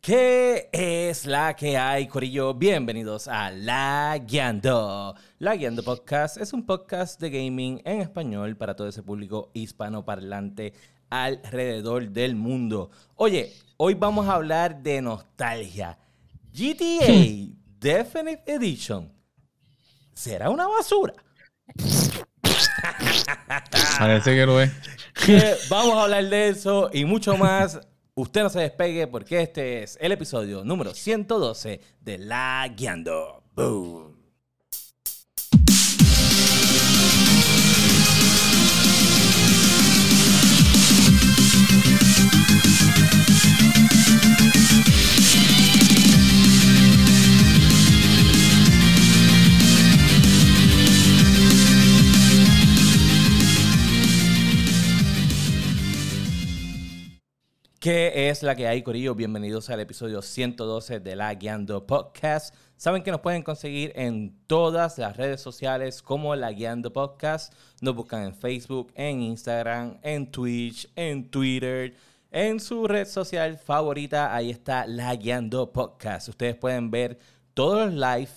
¿Qué es la que hay, Corillo? Bienvenidos a La Guiando. La Guiando Podcast es un podcast de gaming en español para todo ese público hispanoparlante alrededor del mundo. Oye, hoy vamos a hablar de nostalgia. GTA Definitive Edition. ¿Será una basura? Parece que lo es. Que vamos a hablar de eso y mucho más. Usted no se despegue porque este es el episodio número 112 de La Guiando. ¿Qué es la que hay, Corillo? Bienvenidos al episodio 112 de La Guiando Podcast. Saben que nos pueden conseguir en todas las redes sociales como La Guiando Podcast. Nos buscan en Facebook, en Instagram, en Twitch, en Twitter, en su red social favorita. Ahí está La Guiando Podcast. Ustedes pueden ver todos los live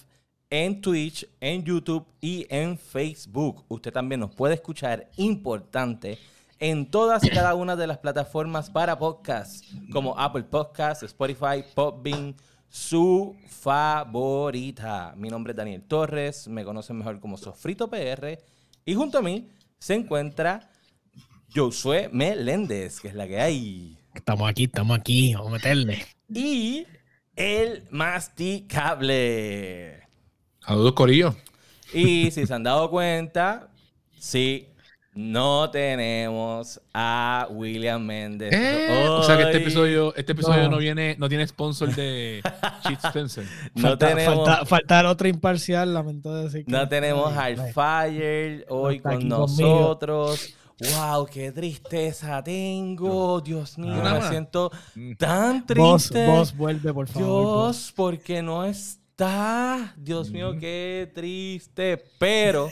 en Twitch, en YouTube y en Facebook. Usted también nos puede escuchar, importante, en todas y cada una de las plataformas para podcast, como Apple Podcasts, Spotify, Podbean, su favorita. Mi nombre es Daniel Torres, me conocen mejor como Sofrito PR, y junto a mí se encuentra Josué Meléndez, que es la que hay, Estamos aquí, estamos aquí, vamos a meterle. y el masticable. Saludos, Corillo. Y si se han dado cuenta, sí, no tenemos a William Méndez. Eh, o sea que este episodio, este episodio No. no viene, no tiene sponsor de Cheat Spencer. No falta, tenemos, falta, falta el otro imparcial, lamento decir. que- no tenemos al. Fire hoy con conmigo. nosotros. Wow, qué tristeza tengo. Dios mío, me siento Mm. tan Vos, triste. vos vuelve, por favor. vos. Dios, porque no está. Dios mío, qué triste. Pero,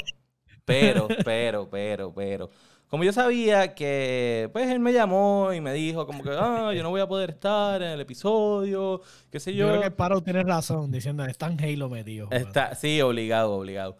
pero, pero, pero, pero. Como yo sabía que, pues él me llamó y me dijo como que, ah, yo no voy a poder estar en el episodio, qué sé Yo yo. creo que Paro tiene razón diciendo, están Halo metido. joder". Está, sí, obligado, obligado.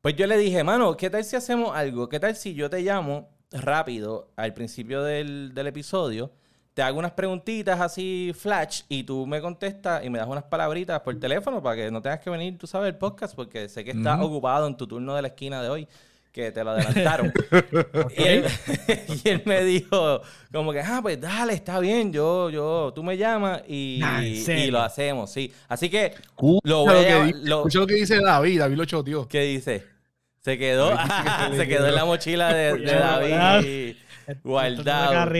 Pues yo le dije, mano, ¿qué tal si hacemos algo? ¿Qué tal si yo te llamo rápido al principio del, del episodio? Te hago unas preguntitas así flash y tú me contestas y me das unas palabritas por teléfono para que no tengas que venir, tú sabes, el podcast, porque sé que estás ocupado en tu turno de la esquina de hoy, que te lo adelantaron. y, él, y él me dijo, como que, ah, pues dale, está bien, yo, yo, tú me llamas y, Nah, ¿en y lo hacemos, sí. Así que, Escucha Lo voy a que, lo- escucha lo que dice David. David lo choteó. ¿Qué dice? Se quedó, que se quedó en la mochila de, de David guardado.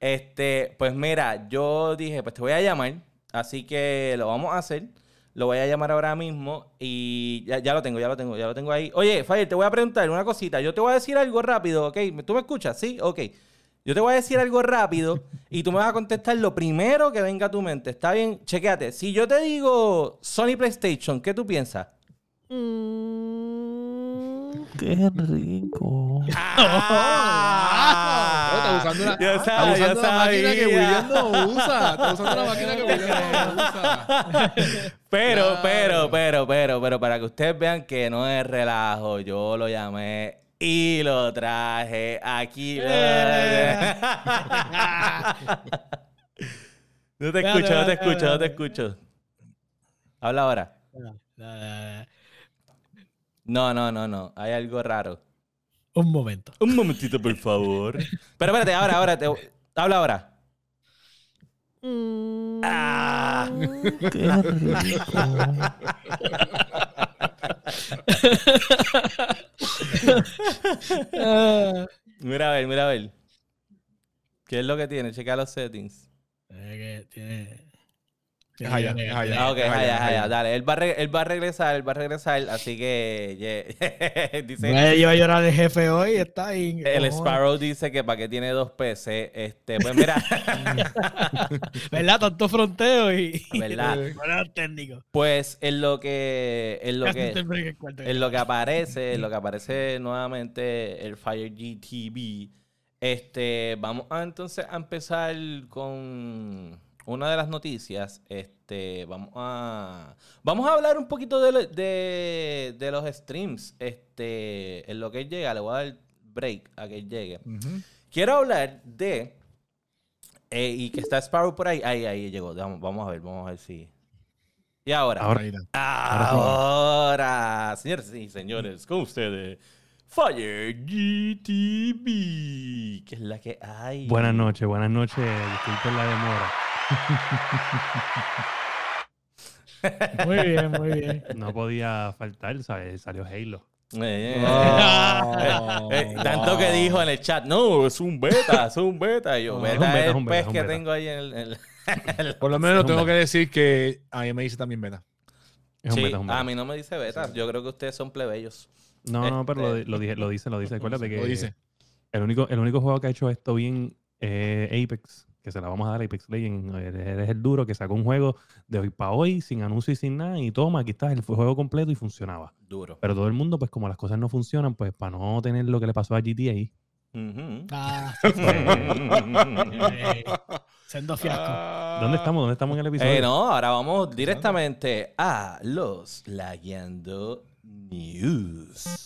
este, pues mira, yo dije, pues te voy a llamar, así que lo vamos a hacer. Lo voy a llamar ahora mismo y ya, ya lo tengo, ya lo tengo, ya lo tengo ahí. Oye, Fire, te voy a preguntar una cosita. Yo te voy a decir algo rápido, ¿ok? ¿Tú me escuchas? Sí, ok. Yo te voy a decir algo rápido y tú me vas a contestar lo primero que venga a tu mente. ¿Está bien? Chequéate. Si yo te digo Sony PlayStation, ¿qué tú piensas? Qué rico. ¡Ah! No, está usando está la máquina que. William no usa. Está usando la máquina que William no usa. Pero, Claro. pero, pero, pero, pero, para que ustedes vean que no es relajo, yo lo llamé y lo traje aquí. Eh. no te escucho, no te escucho, no te escucho. Habla ahora. No, no, no, no. Hay algo raro. Un momento. Un momentito, por favor. Pero espérate, ahora, ahora. Te... Habla ahora. Ah. Qué rico. Ah. Mira a ver, mira a ver. ¿Qué es lo que tiene? Checa los settings. Eh, que tiene- Es allá, es allá. Ok, es allá. Dale, él va, a él va a regresar, él va a regresar, así que yeah. dice, Bueno, yo a llorar el jefe hoy, está ahí. el. Sparrow dice que para qué tiene dos PC, este, pues mira, ¿Verdad? Tanto fronteo y. ¿verdad? Técnico. Pues en lo que, en lo que, en lo que aparece, en lo que aparece nuevamente el Fire GTV, este, vamos a entonces a empezar con una de las noticias, este, vamos a, vamos a hablar un poquito de, de, de los streams, este, en lo que él llega, le voy a dar break a que él llegue. Quiero hablar de, eh, y que está Sparrow por ahí, ahí, ahí llegó, vamos, vamos a ver, vamos a ver si... Y ahora, Ahora. Está. ahora, señores y señores, con ustedes, Fire GTV, que es la que hay. Buenas noches, buenas noches. Disculpen la demora. Muy bien, muy bien. No podía faltar, ¿sabes? Salió Halo. Eh, Oh. eh, tanto que dijo en el chat, no, es un beta, es un beta. Y yo, No, beta es un beta, es es el un beta, pez que beta. tengo ahí en el... en el- Por lo menos tengo beta. que decir que a mí me dice también beta. Es un beta, es un beta. a mí no me dice beta. Yo creo que ustedes son plebeyos. No, no, pero lo, Este- lo, dije- lo dice, lo dice. Acuérdate que Lo dice. El, único, el único juego que ha hecho esto bien es Apex, que se la vamos a dar a Apex Legends. Eres el duro que sacó un juego de hoy para hoy, sin anuncio y sin nada, y toma, aquí está el juego completo y funcionaba. Duro. Pero todo el mundo, pues como las cosas no funcionan, pues para no tener lo que le pasó a GTA. Ah, Eh, sendo fiasco. ¿Dónde estamos? ¿Dónde estamos en el episodio? Eh, no, ahora vamos directamente a los Lagueando News.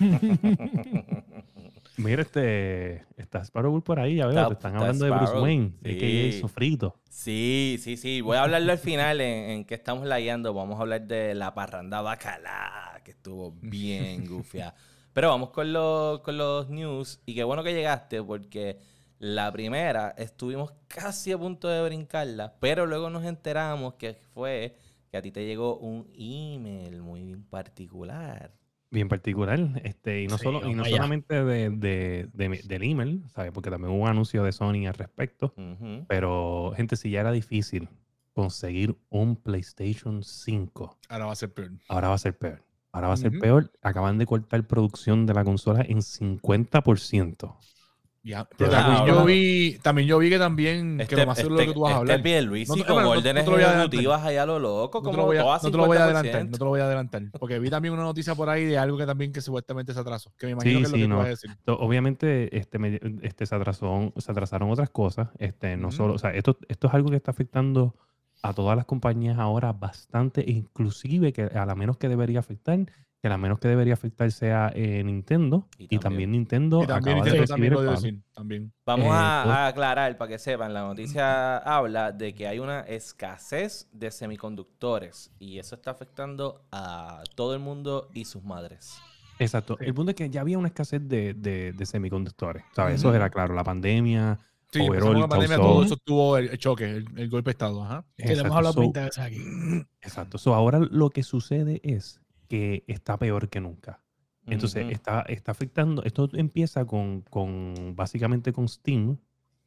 Mira, este, está Sparrow por ahí, ya veo, Está- te están está hablando de Bruce Wayne, sí. a.k.a. Sofrito. Sí, sí, sí. Voy a hablarlo al final en, en que estamos lagueando. Vamos a hablar de la parranda bacalá, que estuvo bien gufia. Pero vamos con los, con los news. Y qué bueno que llegaste, porque la primera estuvimos casi a punto de brincarla, pero luego nos enteramos que fue que a ti te llegó un email muy particular. Bien particular, este, y no, Sí, solo, y no allá. solamente de, de- de del email, ¿sabes? Porque también hubo un anuncio de Sony al respecto. Pero, gente, si ya era difícil conseguir un PlayStation 5, Ahora va a ser peor. ahora va a ser peor. Ahora va a ser peor. Acaban de cortar producción de la consola en 50%. Ya. Pero Ah, también yo vi, también yo vi que también, que lo más seguro es lo que tú vas a este hablar. Pierluisi No con no- no órdenes te lo voy a adelantar. ejecutivas allá lo loco, No te como lo voy a, no te lo voy a adelantar, 50%. no te lo voy a adelantar. Porque vi también una noticia por ahí de algo que también que supuestamente se atrasó. Que me imagino Sí, que es lo que tú no. vas a decir. Obviamente, este, me- este, se, atrasó, se atrasaron otras cosas. Este, no solo, o sea, esto, esto es algo que está afectando a todas las compañías ahora bastante, inclusive que a la menos que debería afectar, que a la menos que debería afectar sea eh, Nintendo. Y Y, también- Nintendo Y también acaba de Nintendo recibir también el decir. También. Vamos Eh, a, a aclarar para que sepan, la noticia habla de que hay una escasez de semiconductores y eso está afectando a todo el mundo y sus madres. Exacto. Sí. El punto es que ya había una escasez de, de- de semiconductores. ¿sabes? Eso era claro. La pandemia, Sí, Overall empezamos con la pandemia, causó- todo eso tuvo el, el choque, el, el golpe de estado. Ajá. Que le hemos Exacto. hablado So- 20 veces aquí. Exacto. So, ahora lo que sucede es que está peor que nunca. Entonces, está, está afectando. Esto empieza con, con básicamente con Steam,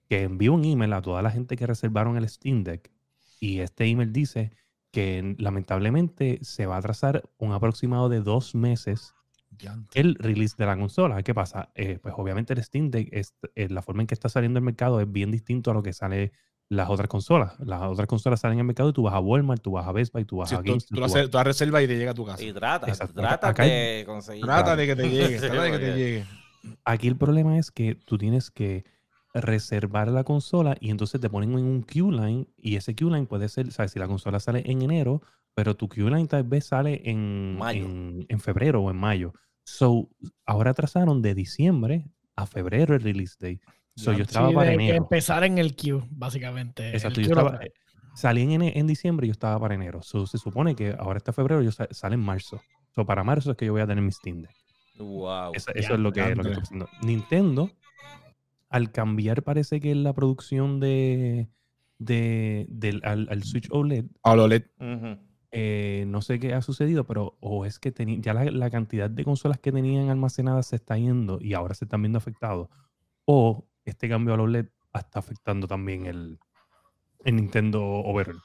que envió un email a toda la gente que reservaron el Steam Deck. Y este email dice que lamentablemente se va a atrasar un aproximado de dos meses el release de la consola. ¿Qué pasa? Eh, pues obviamente el Steam Deck, es, eh, la forma en que está saliendo el mercado es bien distinto a lo que sale las otras consolas. Las otras consolas salen al mercado y tú vas a Walmart, tú vas a Best Buy, tú vas Sí, a GameStop. tú tú haces- reserva y te llega a tu casa. Y trata, Exacto. trata Acá hay- de conseguir. Trata de que te llegue, Sí, trata de que te llegue. Aquí el problema es que tú tienes que reservar la consola y entonces te ponen en un queue line y ese queue line puede ser, sabes, si la consola sale en enero, pero tu queue line tal vez sale en, Mayo. en, en febrero o en mayo. So, ahora atrasaron de diciembre a febrero el release date. So, yo estaba Sí, para de que enero. empezar en el queue, básicamente. Exacto, El yo estaba, eh, salí en, en diciembre y yo estaba para enero. So, se supone que ahora está febrero y yo sa- sale en marzo. So, para marzo es que yo voy a tener mi Steam Deck. Wow. Eso, es lo que, lo que está pasando. Nintendo, al cambiar, parece que la producción de, de- del, al, al Switch OLED, A lo LED. Ujú. eh, no sé qué ha sucedido, pero o es que ya la, la cantidad de consolas que tenían almacenadas se está yendo y ahora se están viendo afectados, o este cambio al OLED está afectando también el, el Nintendo Overall.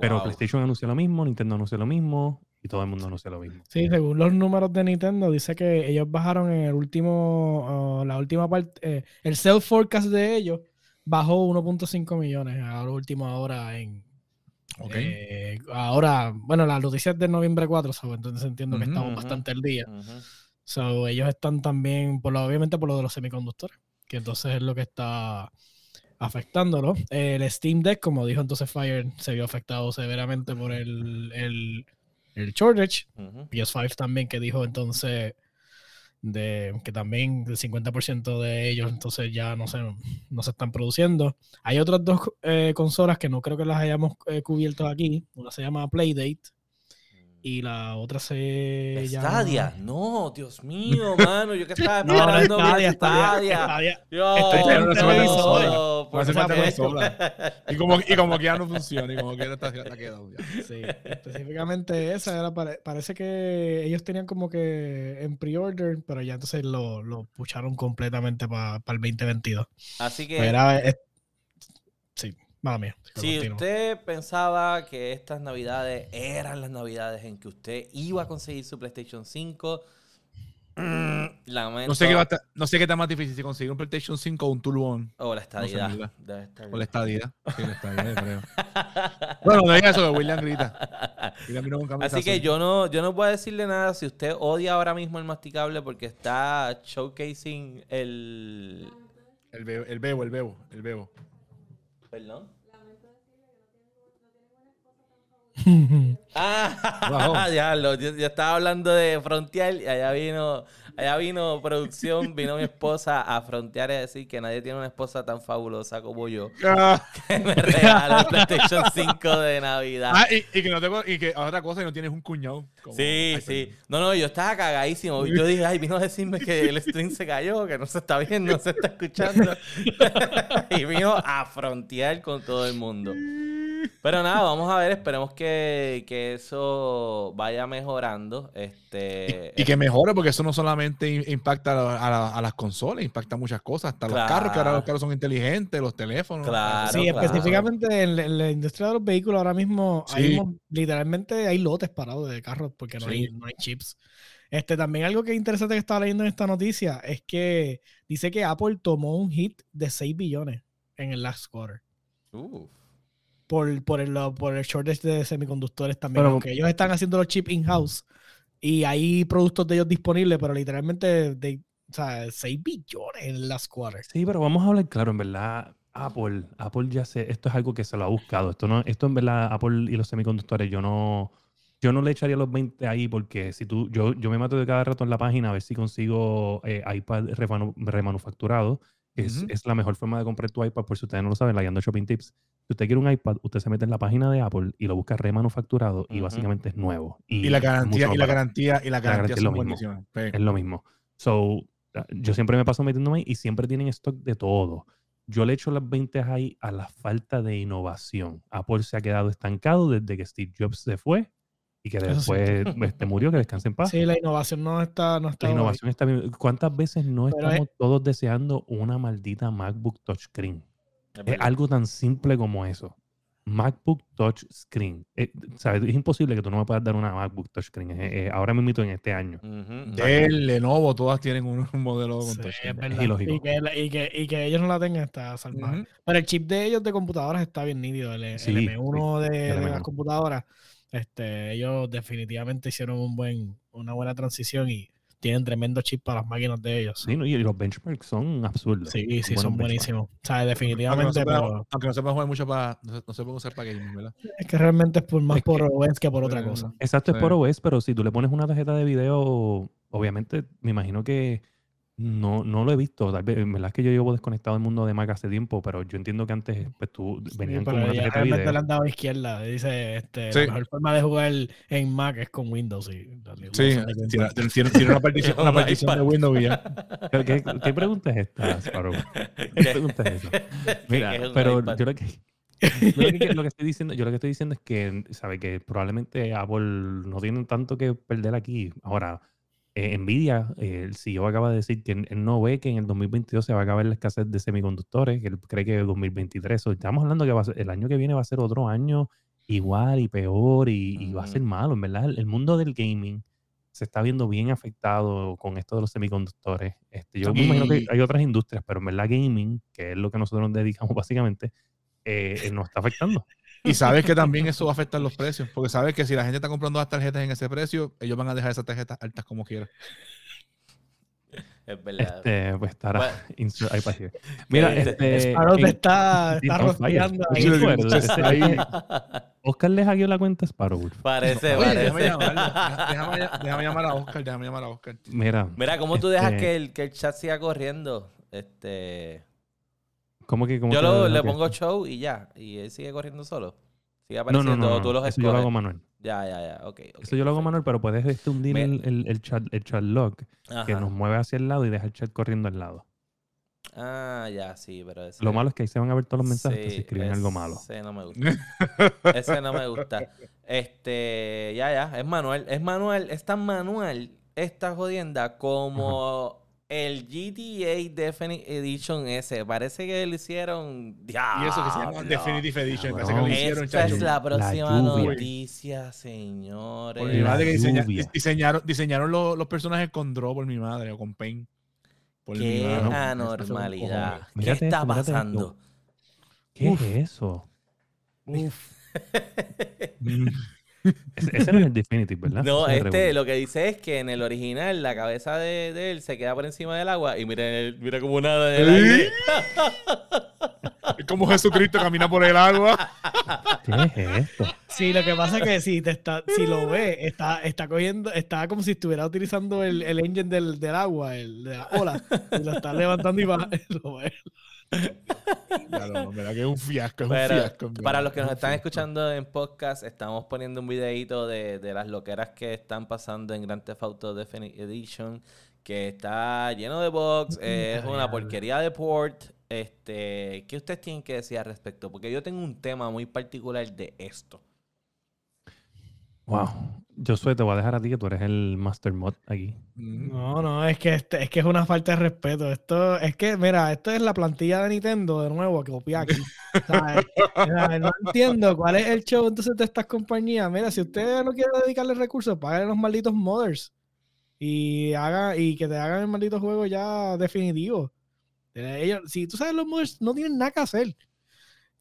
Pero. PlayStation anunció lo mismo, Nintendo anunció lo mismo y todo el mundo anunció lo mismo. Sí, según los números de Nintendo, dice que ellos bajaron en el último, ah, la última parte, eh, el sell forecast de ellos bajó 1.5 millones a la última hora en. Eh, ahora, bueno, las noticias de noviembre 4, so, entonces entiendo que estamos bastante al día. Ujú. So, ellos están también, por lo, obviamente por lo de los semiconductores, que entonces es lo que está afectándolo. El Steam Deck, como dijo entonces Fire, se vio afectado severamente por el, el, el shortage. Ujú. PS5 también, que dijo entonces de que también el 50% de ellos entonces ya no se, no se están produciendo. Hay otras dos eh, consolas que no creo que las hayamos eh, cubierto aquí. Una se llama Playdate y la otra se llama... Stadia. No, Dios mío, mano. Yo que estaba No, no, esperando mi Stadia, Stadia, Stadia. Dios, Estoy en una semana no, sola. por No hace falta favor. consola. Y como, y como que ya no funciona, y como que ya está, está quedado ya. Sí, específicamente esa era, pare- parece que ellos tenían como que en pre-order, pero ya entonces lo, lo pucharon completamente para el 2022. Así que, Pues era, mala mía. si usted pensaba que estas navidades eran las navidades en que usted iba a conseguir su PlayStation 5, mm, lamento. No sé, qué va a estar- no sé qué está más difícil, si conseguir un PlayStation 5 o un Tool. O la estar O la estadía. Sí, la estadía, yo creo. Bueno, no diga eso, que William grita. William Así que yo no, yo no puedo decirle nada si usted odia ahora mismo el masticable porque está showcasing el... El bebo, el bebo, el bebo, el bebo. Perdón. Wow. Ah, ya, lo, yo, yo estaba hablando de frontear y allá vino, allá vino producción, vino mi esposa a frontear y a decir que nadie tiene una esposa tan fabulosa como yo que me regaló el PlayStation 5 de Navidad. Ah, y, y que no tengo, y que otra cosa, y no tienes un cuñado. como- Sí, sí. No, no, yo estaba cagadísimo. Yo dije, ay, vino a decirme que el stream se cayó, que no se está viendo, no se está escuchando. y vino a frontear con todo el mundo. Pero nada, vamos a ver, esperemos que, que eso vaya mejorando. Este, Y que mejore, porque eso no solamente im- impacta a, la- a la- a las consolas, impacta muchas cosas, hasta los carros, que ahora los carros son inteligentes, los teléfonos. Claro, sí, claro. específicamente en, la- en la industria de los vehículos ahora mismo, Sí. hay literalmente hay lotes parados de carros porque no, Sí. hay, no hay chips. Este, también algo que es interesante que estaba leyendo en esta noticia es que dice que Apple tomó un hit de 6 billones en el last quarter. Uf. por, por, el, por el shortage de semiconductores también. Pero- aunque ellos están haciendo los chips in-house y hay productos de ellos disponibles, pero literalmente de, o sea, 6 billones en las quarters. Sí, pero vamos a hablar claro, en verdad, Apple, Apple ya sé, esto es algo que se lo ha buscado. Esto no, esto en verdad, Apple y los semiconductores, yo no, yo no le echaría los 20 ahí porque si tú, yo, yo me mato de cada rato en la página a ver si consigo eh, iPad remanu- remanufacturado. Es, es la mejor forma de comprar tu iPad, por si ustedes no lo saben, la guiando Shopping Tips. Si usted quiere un iPad, usted se mete en la página de Apple y lo busca remanufacturado y Ujú. básicamente es nuevo. Y la garantía, y la garantía, y la garantía garantía es lo mismo. Es lo mismo. So, ah, yo siempre me paso metiéndome ahí y siempre tienen stock de todo. Yo le echo las 20 ahí a la falta de innovación. Apple se ha quedado estancado desde que Steve Jobs se fue y que Eso sí. después este, murió, que descanse en paz. Sí, la innovación no está, no está La innovación está bien. ¿Cuántas veces no Pero estamos todos deseando una maldita MacBook touchscreen? Es Es algo tan simple como eso. MacBook Touchscreen. Eh, ¿sabes? Es imposible que tú no me puedas dar una MacBook Touchscreen. eh, eh, ahora mismo en este año. Ujú. Dell, Lenovo, todas tienen un, un modelo con Sí, es verdad. ilógico. Y que, y, que, y que ellos no la tengan está salvaje. Ujú. Pero el chip de ellos de computadoras está bien nítido. El, el Sí, M1 de, de el las M1. computadoras. Este, ellos definitivamente hicieron un buen, una buena transición y tienen tremendo chip para las máquinas de ellos. Sí, no, y los benchmarks son absurdos. Sí, sí, son benchmarks. buenísimos. O sea, Aunque no, definitivamente, se pueda, pero aunque no se puede jugar mucho para. No se, no se puede usar para gaming, ¿verdad? es que realmente es por más Es por que- OS que por otra Eh, cosa. Exacto, es Sí. por OS, pero si tú le pones una tarjeta de video, obviamente me imagino que no, no lo he visto. Tal vez, en verdad es que yo llevo desconectado del mundo de Mac hace tiempo, pero yo entiendo que antes pues, tú Sí, venían pero con una tarjeta le han dado a izquierda. Dice, este, Sí. la mejor forma de jugar en Mac es con Windows. Y, Sí, tiene, una partición, una Un partición de. Windows ya. ¿Qué, qué, pregunta es esta, Sparrow? ¿Qué pregunta es esa? Mira, ¿Qué es un pero iPad? yo lo que, yo lo que, lo que estoy diciendo, yo lo que estoy diciendo es que, sabe que probablemente Apple no tiene tanto que perder aquí. Ahora, eh, Nvidia, eh, el CEO acaba de decir que él no ve que en el 2022 se va a acabar la escasez de semiconductores, que él cree que en 2023, so, estamos hablando que va a ser- el año que viene va a ser otro año igual y peor y, y va a ser malo, en verdad. El, el mundo del gaming se está viendo bien afectado con esto de los semiconductores. Este, yo me imagino que hay otras industrias, pero en verdad gaming, que es lo que nosotros nos dedicamos básicamente, eh, eh, nos está afectando. Y sabes que también eso va a afectar los precios, porque sabes que si la gente está comprando las tarjetas en ese precio, ellos van a dejar esas tarjetas altas como quieran. Es verdad. Este, pues estará. Bueno. Mira, Este, este. Sparrow te en- está, está ahí. Oscar le hackeó la cuenta a Sparrow. Parece, Oye, parece. déjame llamarlo. Déjame, déjame llamar a Oscar, déjame llamar a Oscar. Mira. Mira, ¿cómo tú dejas Este- que el, que el chat siga corriendo? Este, ¿Cómo que.? Cómo yo que lo- lo le pongo show y ya. Y él sigue corriendo solo. Sigue no, apareciendo, no. no, tú los Eso yo lo hago escoges. manual. Ya, ya, ya. Ok, ok, Eso yo lo hago manual, pero puedes este, hundir Me- el, el, el chat, el chat log que nos mueve hacia el lado y deja el chat corriendo al lado. Ah, ya, sí, pero ese... Lo malo es que ahí se van a ver todos los mensajes que se escriben algo malo. Ese no me gusta. ese no me gusta. Este, ya, ya, es manual. Es manual, es tan manual esta jodienda como el GTA Definite Edition ese. Parece que lo hicieron. Y eso que se llama ¡Diablo! Definitive Edition. Parece que lo hicieron, Esta es la próxima noticia, señores. Por mi madre que diseña- diseñaron, diseñaron los, los personajes con Draw por mi madre o con. Por mi Qué madre. anormalidad. ¿Qué Mírate está esto, pasando? ¿Qué es eso? Uf. Ese, no es el Definitive, ¿verdad? No, es este lo que dice es que en el original la cabeza de, de él se queda por encima del agua y mira, el- mira como nada en el ¿Eh? aire. Es como Jesucristo camina por el agua. ¿Qué es esto? Sí, lo que pasa es que si te está, si lo ves, está, está cogiendo, está como si estuviera utilizando el, el engine del, del agua, el de la ola, y lo está levantando y va. lo ves. Claro, verdad que es un fiasco, es Pero un fiasco. en para los que nos están escuchando en podcast, estamos poniendo un videito de, de las loqueras que están pasando en Grand Theft Auto Definite Edition, que está lleno de bugs, eh, es una porquería de port. Este, ¿Qué ustedes tienen que decir al respecto? Porque yo tengo un tema muy particular de esto. Wow. Josué, te voy a dejar a ti que tú eres el Master Mod aquí. Mm. No, no, es que este- es que es una falta de respeto. Esto, es que, mira, esto es la plantilla de Nintendo de nuevo que copia aquí. ¿sabes? Mira, no entiendo cuál es el show entonces de estas compañías. Mira, si usted no quiere dedicarle recursos, paguen los malditos modders. Y haga, y que te hagan el maldito juego ya definitivo. Ellos, si tú sabes, los modders no tienen nada que hacer.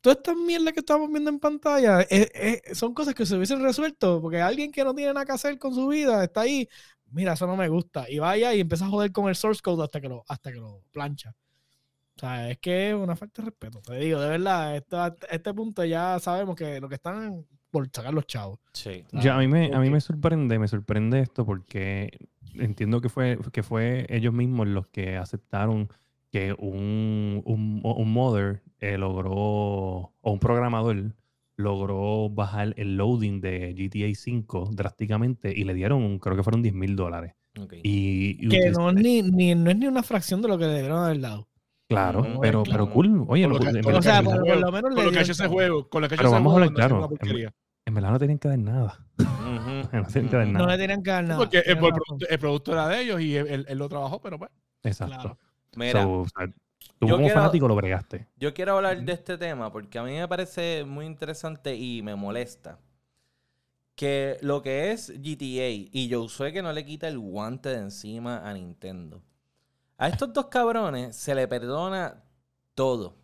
Todas estas mierdas que estamos viendo en pantalla eh, eh, son cosas que se hubiesen resuelto porque alguien que no tiene nada que hacer con su vida está ahí mira, eso no me gusta. Y vaya y empieza a joder con el source code hasta que lo, hasta que lo plancha. O sea, es que es una falta de respeto. Te digo, de verdad, esto- a este punto ya sabemos que lo que están por sacar los chavos. Sí. Ya, a mí me, a mí me sorprende, me sorprende esto porque entiendo que fue, que fue ellos mismos los que aceptaron que un, un, un modder eh, logró, o un programador logró bajar el loading de GTA 5 drásticamente y le dieron, creo que fueron 10 mil dólares. Ok. Y, y Que no es, ni, ni- no es ni una fracción de lo que le dieron haber dado. Claro, No, pero, claro. pero cool. Oye, Con lo que- con O sea, por, lo menos Con le lo que ha ese juego, con lo que ha hecho Pero ese vamos a juego, hablar claro, en- porquería. en verdad no tenían que dar nada. No tienen que dar nada. No le tenían que dar nada. Porque el, producto, el producto era de ellos y él, él- él lo trabajó, pero pues. Exacto. Claro. Mira, So, o sea, tú yo como quiero- fanático lo bregaste. Yo quiero hablar de este tema porque a mí me parece muy interesante y me molesta. Que lo que es GTA y Josué que no le quita el guante de encima a Nintendo. A estos dos cabrones se le perdona todo.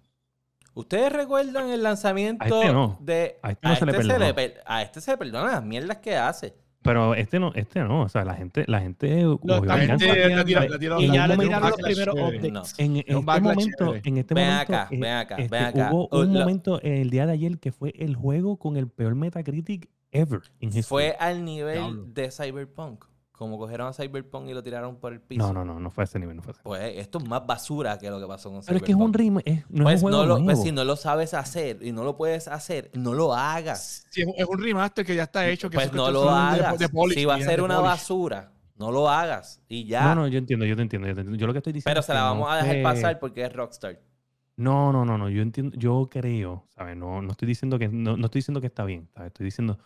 ¿Ustedes recuerdan el lanzamiento A este no. de... A este no se le perdonó. per- a este se le perdona las mierdas que hace. Pero este no, este no. O sea, la gente, la gente La gente- la tira- la tira- Y en ya le tiraron los primeros updates. En, este momento, en este Ven momento, acá, eh, ven acá, este, ven acá. hubo Uh, un lo- momento el día de ayer que fue el juego con el peor Metacritic ever en. Fue al nivel Diablo. de Cyberpunk. Como cogieron a Cyberpunk y lo tiraron por el piso. No, no, no, no fue a ese nivel, no fue a ese nivel. Pues esto es más basura que lo que pasó con Pero es que es un Cyberpunk. ritmo, es, no Pues, es un no juego lo, pues si no lo sabes hacer y no lo puedes hacer, no lo hagas. Sí, es, un, es un remaster que ya está hecho. Que Pues no que lo es de- hagas. de polish, si va a ser una polish. basura, no lo hagas y ya. No, no, yo entiendo, yo te entiendo, yo te entiendo. Yo lo que estoy diciendo Pero es se la no vamos a dejar pasar porque es Rockstar. No, no, no, no. Yo entiendo, yo creo, ¿sabes? No, no estoy diciendo que, no, no estoy diciendo que está bien, ¿sabes? Estoy diciendo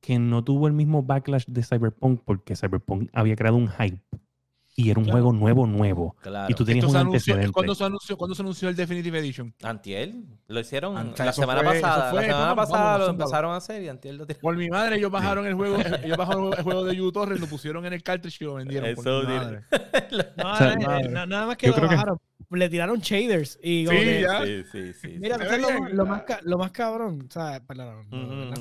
que no tuvo el mismo backlash de Cyberpunk porque Cyberpunk había creado un hype y era un Claro. juego nuevo, nuevo. Claro. Y tú tenías Esto un se anunció- antecedente. ¿cuándo, se anunció, ¿Cuándo se anunció el Definitive Edition? Antiel lo hicieron la semana fue- pasada. fue, la semana vamos, pasada vamos, lo empezaron a hacer y Antiel lo. Por mi madre, ellos bajaron el juego, ellos bajaron el juego de YouTube lo pusieron en el cartridge y lo vendieron. por Eso, mi dile. madre. No, O sea, eh, madre. nada más que yo lo que- bajaron. le tiraron shaders. Y Sí, que, ya. Sí, sí, sí. Mira, Se ¿tú ve sabes lo, lo más, lo más cabrón. O sea, perdón, ujú.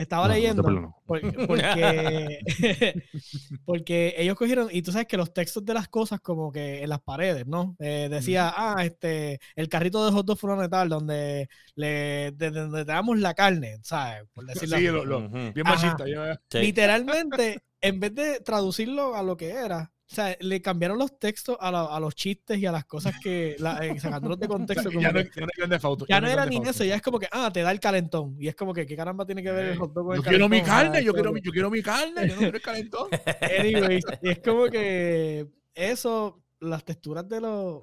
Estaba No, leyendo. Porque, porque, porque ellos cogieron, y tú sabes que los textos de las cosas, como que en las paredes, ¿no? Eh, decía, ah, este, el carrito de hot dog fulano de tal, donde le de- de- donde te damos la carne, ¿sabes? Por decirlo Sí, así. lo- lo- Ujú. bien machista. Sí. Literalmente, en vez de traducirlo a lo que era, o sea, le cambiaron los textos a, la- a los chistes y a las cosas que, la, eh, sacándolos de contexto. como Ya no, que- ya no grande foto. ya no era ni eso, ya es como que, ah, te da el calentón. Y es como que, ¿qué caramba tiene que ver el hot dog con el Yo quiero mi calentón? carne, Ah, yo quiero yo quiero mi carne, yo no quiero el calentón. Anyways, y es como que eso, las texturas de los.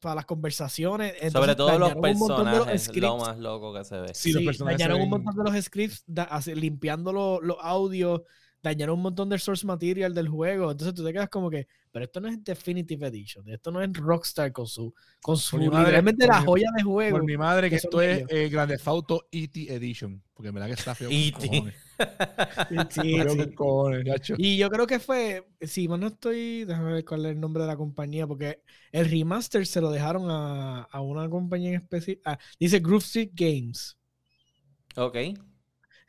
para las conversaciones. Sobre entonces todo los de los personajes, lo más loco que se ve. Sí, los Sí, personajes dañaron un montón de los scripts, da- así, limpiando lo- los audios, dañaron un montón del source material del juego. Entonces tú te quedas como que, pero esto no es Definitive Edition, esto no es Rockstar con su, con su madre, literalmente la mi- joya de juego. Por mi madre que esto es eh, Grande Fauto E.T. Edition. Porque me da que está feo. E.T.. cojones. Sí, sí. cojones. Y yo creo que fue, si mal no estoy, déjame ver cuál es el nombre de la compañía, porque el remaster se lo dejaron a, a una compañía en específico. dice Groove Street Games. Ok.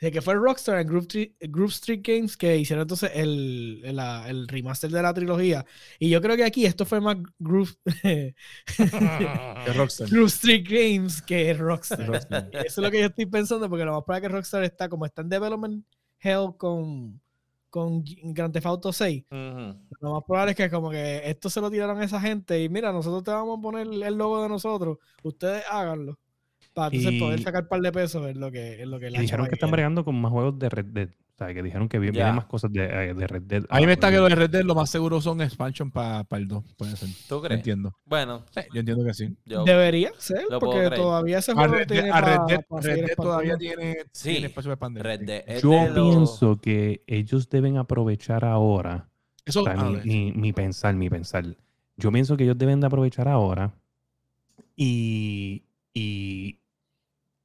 Dice que fue Rockstar en Groove Street, Groove Street Games que hicieron entonces el, el, el remaster de la trilogía. Y yo creo que aquí esto fue más De Rockstar. Groove Street Games que Rockstar. Rockstar. Eso es lo que yo estoy pensando, porque lo más probable es que Rockstar está como está en development hell con, con Grand Theft Auto 6. Ujú. Lo más probable es que como que esto se lo tiraron a esa gente y mira, nosotros te vamos a poner el logo de nosotros, ustedes háganlo. Para entonces Y- poder sacar un par de pesos es lo que es lo que Y dijeron que están bregando con más juegos de Red Dead. O sea, que dijeron que vienen más cosas de, eh, de Red Dead. A mí me está que Ah, los de Red Dead lo más seguro son expansion para el 2. Puede ser. ¿Tú crees? entiendo. Bueno, Sí, yo entiendo que sí. yo. Debería ser, porque todavía ese A juego Red tiene a Red pa- Dead- pa Red seguir Dead todavía tiene, Sí, tiene espacio para expandir. Red. Dead Yo de pienso que ellos deben aprovechar ahora. Eso, o sea, mi, mi- mi pensar, mi pensar. Yo pienso que ellos deben de aprovechar ahora. Y, y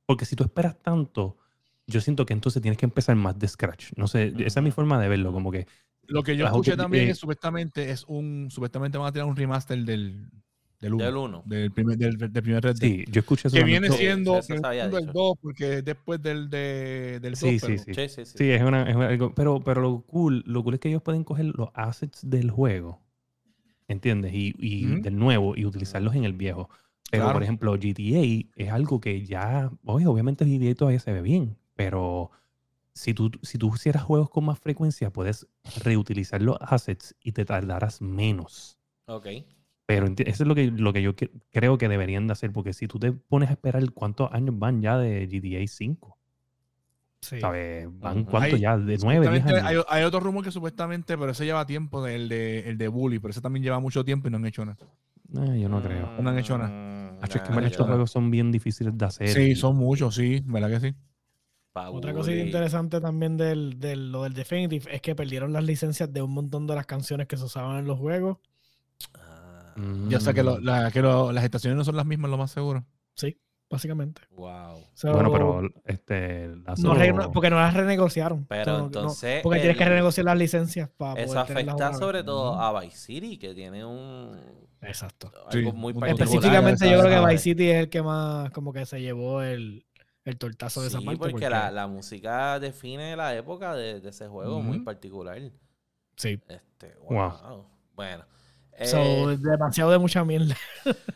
porque si tú esperas tanto, yo siento que entonces tienes que empezar más de scratch. No sé, esa es mi forma de verlo. Como que Lo que yo escuché también eh, es supuestamente es un supuestamente van a tirar un remaster del del 1. Del 1. Del primer, del, del primer Red Dead. sí, yo escuché eso. que viene Sí, siendo había el dicho. 2 porque es después del, de, del 2. Sí, sí, sí. Sí, sí, sí. Sí, es una, es una- algo- pero, pero lo cool, lo cool es que ellos pueden coger los assets del juego, ¿entiendes? Y, y Ujú. del nuevo y utilizarlos en el viejo. Pero, Claro. por ejemplo, GTA es algo que ya, oye, obviamente GTA todavía se ve bien, pero si tú, si tú hicieras juegos con más frecuencia, puedes reutilizar los assets y te tardarás menos. Ok. Pero eso es lo que, lo que yo que- creo que deberían de hacer, porque si tú te pones a esperar cuántos años van ya de GTA 5, Sí. ¿sabes? Van Hay- ya, de 9, 10 Supuestamente años. Hay, hay otro rumor que supuestamente, pero ese lleva tiempo, el de, el de Bully, pero ese también lleva mucho tiempo y no han hecho nada. Eh, yo no creo. No han hecho nada. Mm, Hacho, es que estos juegos son bien difíciles de hacer. Sí, y- son muchos, sí, ¿verdad que sí? Otra cosa interesante también del, del- lo del Definitive es que perdieron las licencias de un montón de las canciones que se usaban en los juegos. Ah, Mm. Ya sé que, lo- la- que lo- las estaciones no son las mismas, lo más seguro. Sí, básicamente. wow. So, Bueno, pero este. no porque no las renegociaron. Pero So, no- no- entonces. porque tienes que renegociar las licencias para Eso poder afecta sobre todo a Vice City, que tiene un. Exacto. Algo Sí, muy particular. Específicamente yo creo que. Vice City es el que más como que se llevó el, el tortazo de esa Sí, parte. porque, La, la música define la época de, de ese juego muy particular. Sí. Este, Wow. wow. Bueno. So, eh, demasiado de mucha mierda.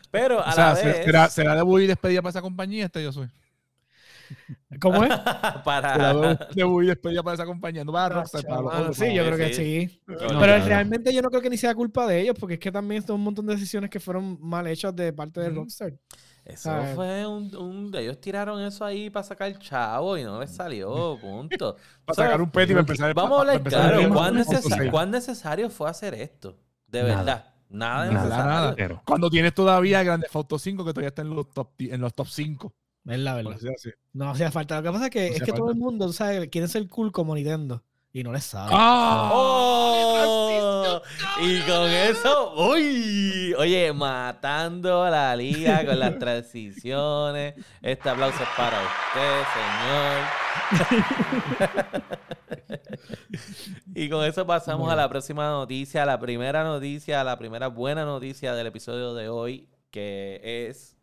pero a O sea, la ¿se- vez. ¿será, ¿será de Bully despedida para esa compañía? Este yo soy. ¿Cómo es? para. ¿Será de, de Bully despedida para esa compañía? No para Rockstar, para los Mano, otros. sí, yo creo que sí. No, Pero realmente yo no creo que ni sea culpa de ellos, porque es que también son un montón de decisiones que fueron mal hechas de parte de. Rockstar. Eso ¿sabes? fue un, un- Ellos tiraron eso ahí para sacar chavo y no les salió, punto. Para O sea, sacar un pet y para empezar Vamos a hablar claro. el ¿Cuán, necesario fue hacer esto? De Nada. verdad. Nada, de Nada, necesario. nada. Cuando tienes todavía Grande Auto 5 que todavía está en los top, en los top 5. Es la verdad. así. No hacía falta. Lo que pasa es que, No es que todo el mundo, ¿sabes? Quiere ser cool como Nintendo. Y no les sabe. ¡Oh! Y con eso, uy, oye, matando a la liga con las transiciones. Este aplauso es para usted, señor. y con eso pasamos a la próxima noticia, a la primera noticia, a la primera buena noticia del episodio de hoy. que es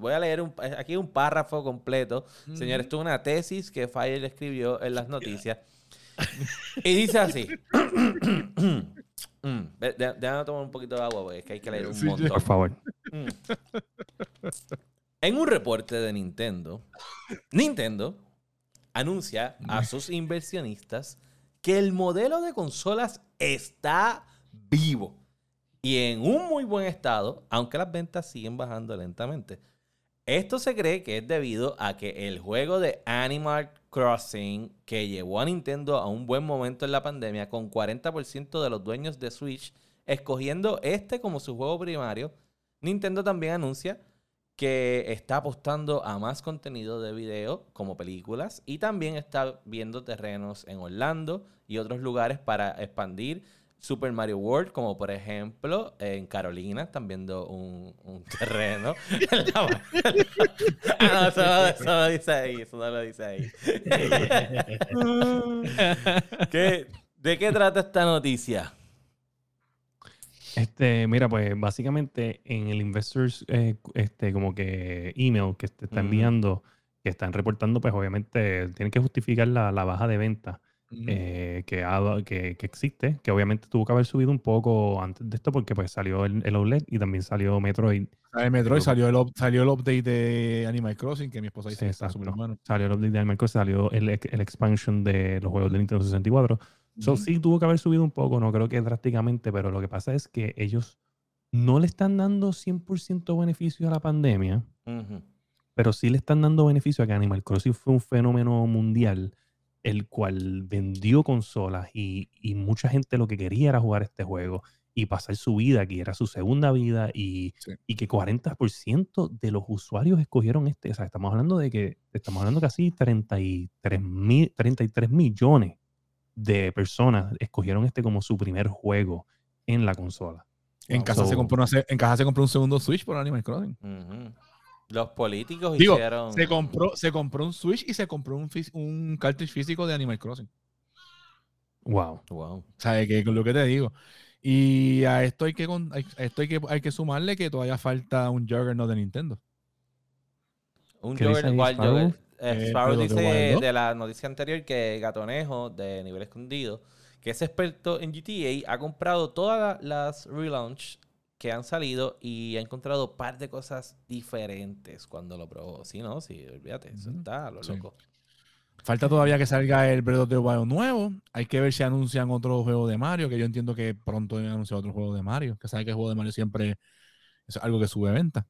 voy a leer un, aquí un párrafo completo. Señores, esto es una tesis que Fire escribió en las noticias. y dice así. Mm, de- Déjame tomar un poquito de agua porque es que hay que leer un Sí, montón. Por favor. Mm. En un reporte de Nintendo, Nintendo anuncia a sus inversionistas que el modelo de consolas está vivo y en un muy buen estado, aunque las ventas siguen bajando lentamente. Esto se cree que es debido a que el juego de Animal Crossing, que llevó a Nintendo a un buen momento en la pandemia, con 40% de los dueños de Switch escogiendo este como su juego primario, Nintendo también anuncia que está apostando a más contenido de video como películas y también está viendo terrenos en Orlando y otros lugares para expandir Super Mario World, como por ejemplo en Carolina, están viendo un, un terreno. ah, no, eso, no- eso no lo dice ahí, eso no lo dice ahí. ¿Qué- ¿De qué trata esta noticia? Este, mira, pues básicamente en el investors, eh, este, como que email que te está enviando, que están reportando, pues obviamente tienen que justificar la, la baja de venta Ujú. eh, que, ha- que, que existe, que obviamente tuvo que haber subido un poco antes de esto porque pues salió el, el OLED y también salió Metroid, Sale Metroid, Pero- salió el, salió el update de Animal Crossing, que mi esposa dice Sí, que está súper bueno. salió el update de Animal Crossing, salió el, el expansion de los juegos de Nintendo 64. So, Ujú. sí tuvo que haber subido un poco, no creo que drásticamente, pero lo que pasa es que ellos no le están dando 100% beneficio a la pandemia, Ujú. pero sí le están dando beneficio a que Animal Crossing fue un fenómeno mundial, el cual vendió consolas y, y mucha gente lo que quería era jugar este juego y pasar su vida, que era su segunda vida, y, Sí. y que 40% de los usuarios escogieron este. O sea, estamos hablando de que estamos hablando casi 33, mil, 33 millones de personas escogieron este como su primer juego en la consola. En, Wow. casa se compró una se- en casa se compró un segundo Switch por Animal Crossing. Ujú. Los políticos Digo, hicieron. Se compró, se compró un Switch y se compró un, un cartridge físico de Animal Crossing. Wow. Wow. sea, que, que lo que te digo. Y a esto hay que con- a esto hay que hay que sumarle que todavía falta un Juggernaut de Nintendo. Un ¿Qué dice Jogger, ahí, ¿cuál Sparrow? Jogger? Eh, Eh, Sparrow dice Wild 2. de la noticia anterior que Gatonejo de nivel escondido, que es experto en GTA, ha comprado todas la- las relaunch que han salido y ha encontrado un par de cosas diferentes cuando lo probó. Sí, no, sí, olvídate, eso está a lo Sí. loco. Falta todavía que salga el Breath of the Wild nuevo. Hay que ver si anuncian otro juego de Mario, que yo entiendo que pronto deben anunciar otro juego de Mario. Que sabe que el juego de Mario siempre es algo que sube venta.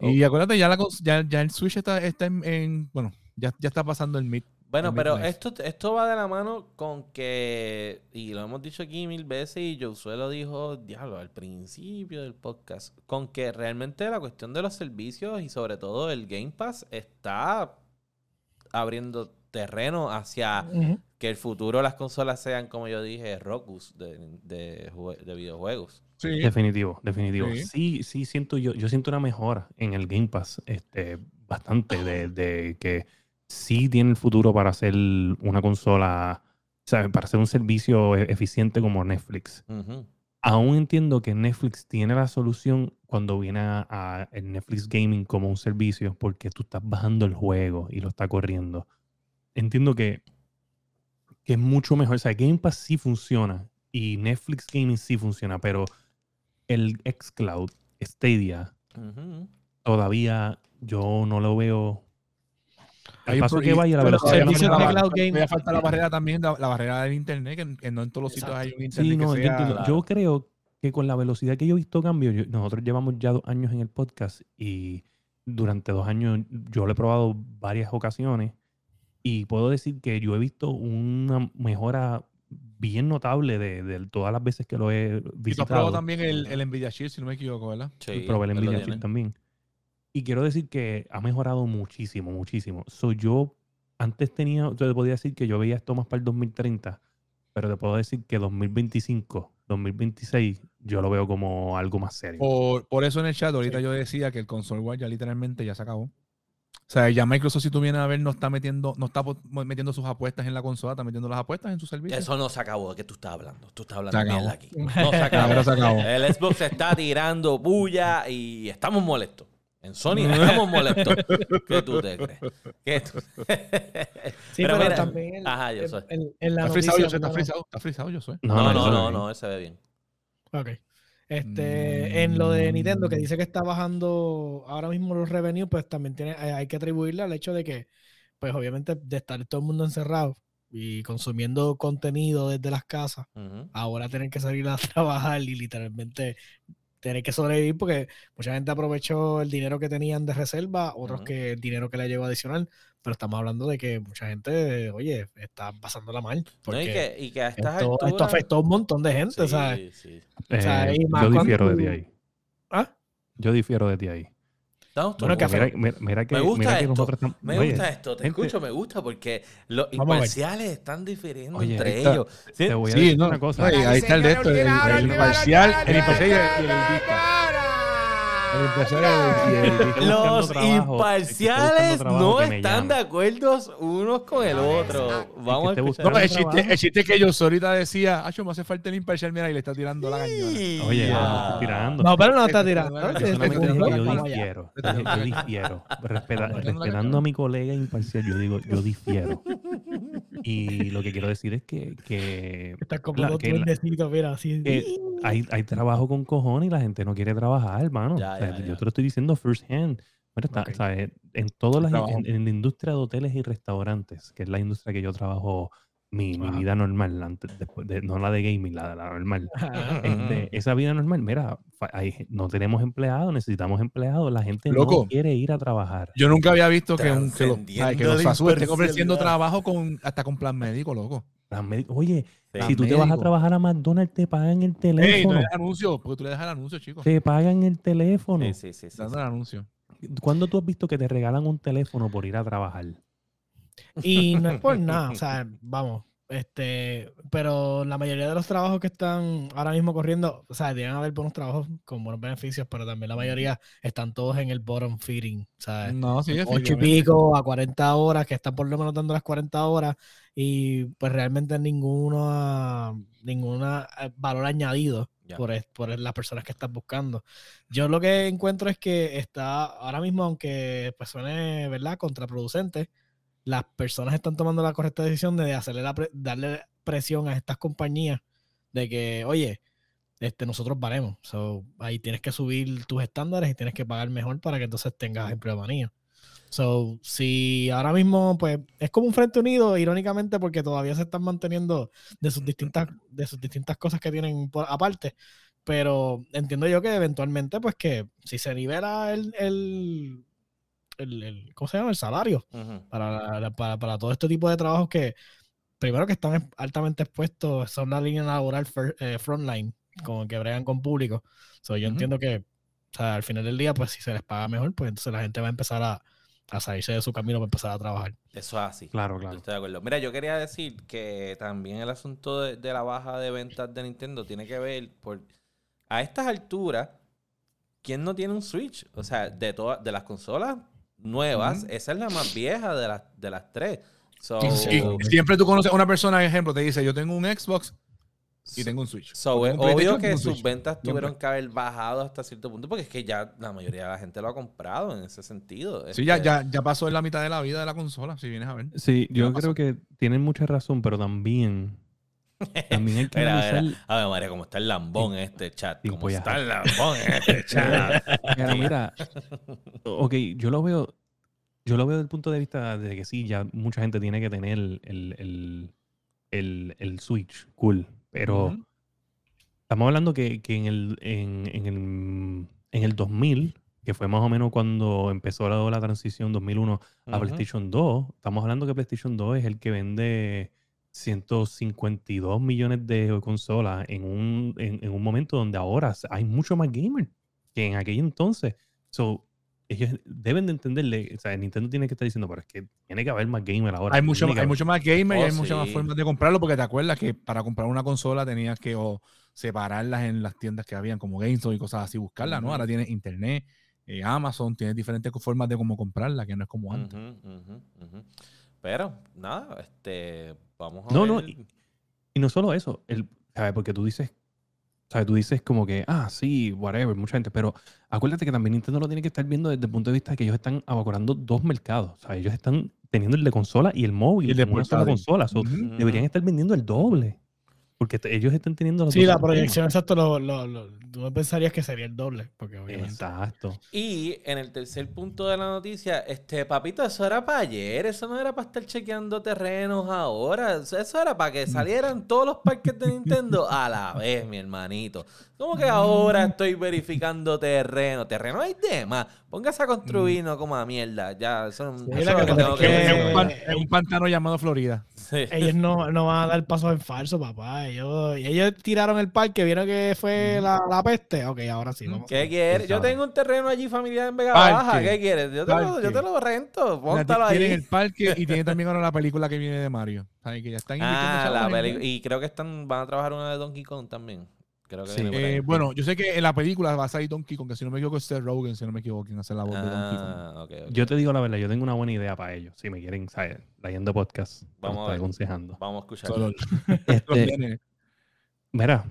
Y acuérdate, ya, la, ya, ya el Switch está, está en, en- Bueno, ya, ya está pasando el mid. Bueno, pero esto, esto va de la mano con que, y lo hemos dicho aquí mil veces, y Josué lo dijo, diablo, al principio del podcast, con que realmente la cuestión de los servicios y sobre todo el Game Pass está abriendo terreno hacia que el futuro de las consolas sean, como yo dije, Rokus de, de videojuegos. Sí. Definitivo, definitivo. Sí. Sí, sí, siento yo, yo siento una mejora en el Game Pass, este, bastante de, de que sí tiene el futuro para hacer una consola, ¿sabes? Para hacer un servicio e- eficiente como Netflix. Aún entiendo que Netflix tiene la solución cuando viene a, a el Netflix Gaming como un servicio, porque tú estás bajando el juego y lo está corriendo. Entiendo que, que es mucho mejor. O sea, Game Pass sí funciona y Netflix Gaming sí funciona, pero el xCloud, Stadia, todavía yo no lo veo. Hay El paso que y- vaya, la velocidad falta de la- cloud gaming. todavía falta la barrera también, la, la barrera del internet, que, que no en todos los sitios Exacto. hay un internet Sí, no, que yo sea... entiendo. Claro. Yo creo que con la velocidad que yo he visto cambio, yo- nosotros llevamos ya dos años en el podcast y durante dos años yo lo he probado varias ocasiones y puedo decir que yo he visto una mejora bien notable de, de todas las veces que lo he Y tú has visitado. probado también el, el Nvidia Shield, si no me equivoco, ¿verdad? Sí, probé el Nvidia. Shield también. Y quiero decir que ha mejorado muchísimo, muchísimo. So, yo antes tenía, yo te podía decir que yo veía esto más para el 2030, pero te puedo decir que 2025, 2026, yo lo veo como algo más serio. Por, por eso en el chat ahorita yo decía que el console war ya literalmente ya se acabó. sea, ya Microsoft, si tú vienes a ver, no está metiendo, no está metiendo sus apuestas en la consola, está metiendo las apuestas en su servicio. Eso no se acabó. ¿De qué tú estás hablando? Tú estás hablando Se mierda aquí. No se acabó. Se acabó. El Xbox está tirando bulla y estamos molestos. En Sony estamos molestos. ¿Qué tú te crees? ¿Qué tú- Sí, Pero pero, mira, también el- ajá, yo soy. el- en la Está frisado, yo sé, está frisado, está frisado, yo soy. No, no, no, es- no, ese ve bien. Ok. Este, en lo de Nintendo, que dice que está bajando ahora mismo los revenues, pues también tiene, eh, hay que atribuirle al hecho de que, pues obviamente, de estar todo el mundo encerrado y consumiendo contenido desde las casas, ahora tener que salir a trabajar y literalmente tener que sobrevivir porque mucha gente aprovechó el dinero que tenían de reserva, otros que el dinero que le llegó adicional, pero estamos hablando de que mucha gente, oye, está pasándola mal. No, Porque y, que, y que a estas esto, afectó a un montón de gente, Sí, ¿sabes? sí. O sea, Eh, yo difiero cuando de ti ahí. ¿Ah? Yo difiero de ti ahí. Bueno, todos- que Mira, mira- mira que, Me gusta mira que esto. nosotros estamos- Me oye, gusta esto, te gente- escucho, me gusta porque los Vamos imparciales están difiriendo Oye, entre está. ellos. Sí, Te voy a Sí, decir no, una cosa. ahí está el de esto, el, el imparcial, el imparcial y el, el imparcial y el Los trabajo, imparciales no están de acuerdo unos con el otro. Vamos a esté escuchar. No, buscando el chiste, trabajo. el chiste es que yo ahorita decía, Acho, me hace falta el imparcial, mira, y le está tirando la cañona. Oye, Ya. no, estoy tirando. No, pero no está tirando. Yo esto- yo allá. difiero. Yo difiero. Respeta- Esto- respetando a mi colega imparcial, yo digo, yo difiero. Y lo que quiero decir es que, que, Está como la- que la- mira, así. hay, hay trabajo con cojones y la gente no quiere trabajar, hermano. Ya, O sea, ya, ya. Yo te lo estoy diciendo first hand. Bueno, está, Ok. ¿sabes? En todas las en, en la industria de hoteles y restaurantes, que es la industria que yo trabajo mi, mi vida normal, antes- después de- no la de gaming, la, la normal. Este, esa vida normal, mira, hay- no tenemos empleados, necesitamos empleados, la gente Loco. no quiere ir a trabajar. Yo nunca había visto que, un, que, los- Trascendiendo ay, que los estén ofreciendo trabajo con, hasta con plan médico, loco. Las médi- Oye, si tú te vas a médico. trabajar a McDonald's, te pagan el Ey, no teléfono. anuncio, porque tú le dejas el anuncio, chicos. te pagan el teléfono. Sí, sí, sí, sí, Dando sí. el anuncio. ¿Cuándo tú has visto que te regalan un teléfono por ir a trabajar? Y no es por nada, o sea, vamos, este, pero la mayoría de los trabajos que están ahora mismo corriendo, o sea, deben haber buenos trabajos con buenos beneficios, pero también la mayoría están todos en el bottom feeding, ¿sabes? No, sí, 8 y pico a 40 horas, que están por lo menos dando las 40 horas y pues realmente ninguna, ninguna eh, valor añadido Ya. por, por las personas que estás buscando. Yo lo que encuentro es que está ahora mismo, aunque pues suene, ¿verdad?, contraproducente, las personas están tomando la correcta decisión de hacerle la pre- darle presión a estas compañías de que, oye, este, nosotros valemos. So, ahí tienes que subir tus estándares y tienes que pagar mejor para que entonces tengas empleomanía. So, si ahora mismo, pues, es como un frente unido, irónicamente, porque todavía se están manteniendo de sus distintas, de sus distintas cosas que tienen aparte. Pero entiendo yo que eventualmente, pues que si se nivela el, el, el- el- ¿cómo se llama? El salario para, para, para todo este tipo de trabajos que, primero que están altamente expuestos, son la línea laboral eh, frontline, como que bregan con público. So, yo entiendo que o sea, al final del día, pues si se les paga mejor, pues entonces la gente va a empezar a, a salirse de su camino para empezar a trabajar. Eso es así. Claro, Yo claro. Estoy de acuerdo. Mira, yo quería decir que también el asunto de, de la baja de ventas de Nintendo tiene que ver por a estas alturas, ¿quién no tiene un Switch? O sea, de todas de las consolas nuevas, esa es la más vieja de las de las tres. So, Y siempre tú conoces a una persona, por ejemplo, te dice, yo tengo un Xbox y tengo un Switch. So, es obvio que sus Switch. ventas Siempre. tuvieron que haber bajado hasta cierto punto, porque es que ya la mayoría de la gente lo ha comprado en ese sentido. Sí, ya, Este, ya, ya pasó en la mitad de la vida de la consola, si vienes a ver. Sí, yo creo que tienen mucha razón, pero también, también hay que Mira, mira. analizar- A ver, María, cómo está el lambón en este chat. Sí, ¿Cómo pues está el lambón en este chat? Mira, mira, ok, yo lo veo, yo lo veo desde el punto de vista de que sí, ya mucha gente tiene que tener el, el, el, el Switch, cool, pero estamos hablando que, que en, el, en, en, el, en el 2000, que fue más o menos cuando empezó la, la transición 2001 a Ujú. PlayStation 2, estamos hablando que PlayStation 2 es el que vende 152 millones de consolas en un, en, en un momento donde ahora hay mucho más gamer que en aquel entonces. So, ellos deben de entenderle, o sea, Nintendo tiene que estar diciendo, pero es que tiene que haber más gamer ahora. Hay mucho, tiene que hay haber". mucho más gamer y Oh, hay muchas más formas de comprarlo porque te acuerdas que para comprar una consola tenías que o separarlas en las tiendas que habían como GameStop y cosas así, buscarlas, ¿no? Ahora tienes internet eh, Amazon, tienes diferentes formas de cómo comprarla, que no es como antes. Pero, nada, este, vamos a No, ver. no, y- Y no solo eso, el, ¿sabes? Porque tú dices, ¿sabes? Tú dices como que, ah, sí, whatever, mucha gente, pero acuérdate que también Nintendo lo tiene que estar viendo desde el punto de vista de que ellos están abacorando dos mercados. O sea, ellos están teniendo el de consola y el móvil, Y el de una sola consola. So. Ujú. Deberían estar vendiendo el doble. Porque ellos están teniendo los Sí, dos la proyección exacto, lo, lo, lo- tú no pensarías que sería el doble, porque obviamente. Exacto. Y en el tercer punto de la noticia, este, papito, eso era para ayer, eso no era para estar chequeando terrenos ahora, eso eso era para que salieran todos los parques de Nintendo a la vez, mi hermanito. ¿Cómo que ahora estoy verificando terreno? Terreno hay más. Póngase a construir, no como a mierda. Ya, eso, eso Sí, es que que tengo que es un, decir. pan- es un pantano llamado Florida. Sí. Ellos no, no van a dar pasos en falso, papá. Ellos, y ellos tiraron el parque, vieron que fue la, la peste. Ok, ahora sí. Vamos. ¿Qué quieres? Yo tengo un terreno allí familiar en Vega Parque. Baja. ¿Qué quieres? Yo te, lo, yo te lo rento. Póntalo Tienen ahí. el parque y tienen también ahora la película que viene de Mario. ¿Sabes? Que ya están Ah, la peli- Y creo que están, van a trabajar una de Donkey Kong también. Creo que Sí. viene por ahí. Eh, bueno, yo sé que en la película va a salir Donkey Kong, que si no me equivoco es Seth Rogen, si no me equivoco, quien hace la voz de Donkey Kong. Ah. Yo te digo la verdad, yo tengo una buena idea para ellos. Si me quieren, ¿sabes? Leyendo podcast, Vamos a aconsejando. Vamos a escuchar. Solo Este, mira,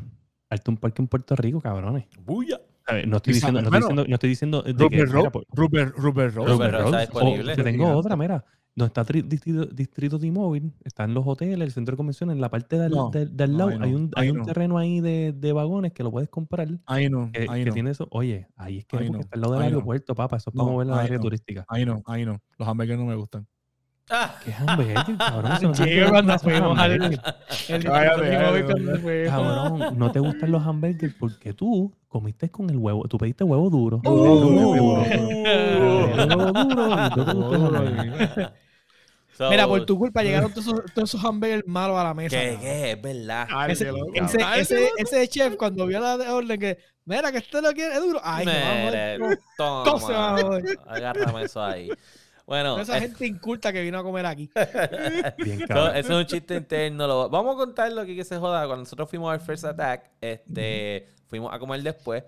hazte un parque en Puerto Rico, cabrones. ¡Bulla! A ver, no estoy diciendo, no estoy diciendo, no estoy diciendo Rupert, Rupert, Rose. Rupert está disponible. te tengo Gigante. otra, mira. Donde está tri- distrito, distrito T-Mobile, están los hoteles, el centro de convenciones, en la parte de al, No, de- de al no, lado no, hay un, hay un no. terreno ahí de, de vagones que lo puedes comprar. Ahí no, Que, ahí que no. tiene eso. Oye, ahí es que Ahí está al lado del ahí no. aeropuerto, papá. Eso es para No, mover la área no. turística. Ahí no, ahí no. Los hamburgues no me gustan. Ah, ¿Qué hamburger, cabrón? Ver cuando fuimos al- Cabrón, no te gustan los hamburgers porque tú comiste con el huevo. Tú pediste huevo duro. Uh, Huevo duro. So- Mira, por tu culpa llegaron todos esos, todos esos hamburgers malos a la mesa. ¿Qué, qué? Es verdad. Ay, Ese, chef, cuando vio la orden que, mira, que este lo quiere, es duro. Ay, Mere, vamos a ¿Cómo se va a toma. joder? Agárrame eso ahí. Bueno, Esa gente inculta que vino a comer aquí. Bien no, eso es un chiste interno. lo- vamos a contar lo que que se joda. Cuando nosotros fuimos al First Attack, este, fuimos a comer después.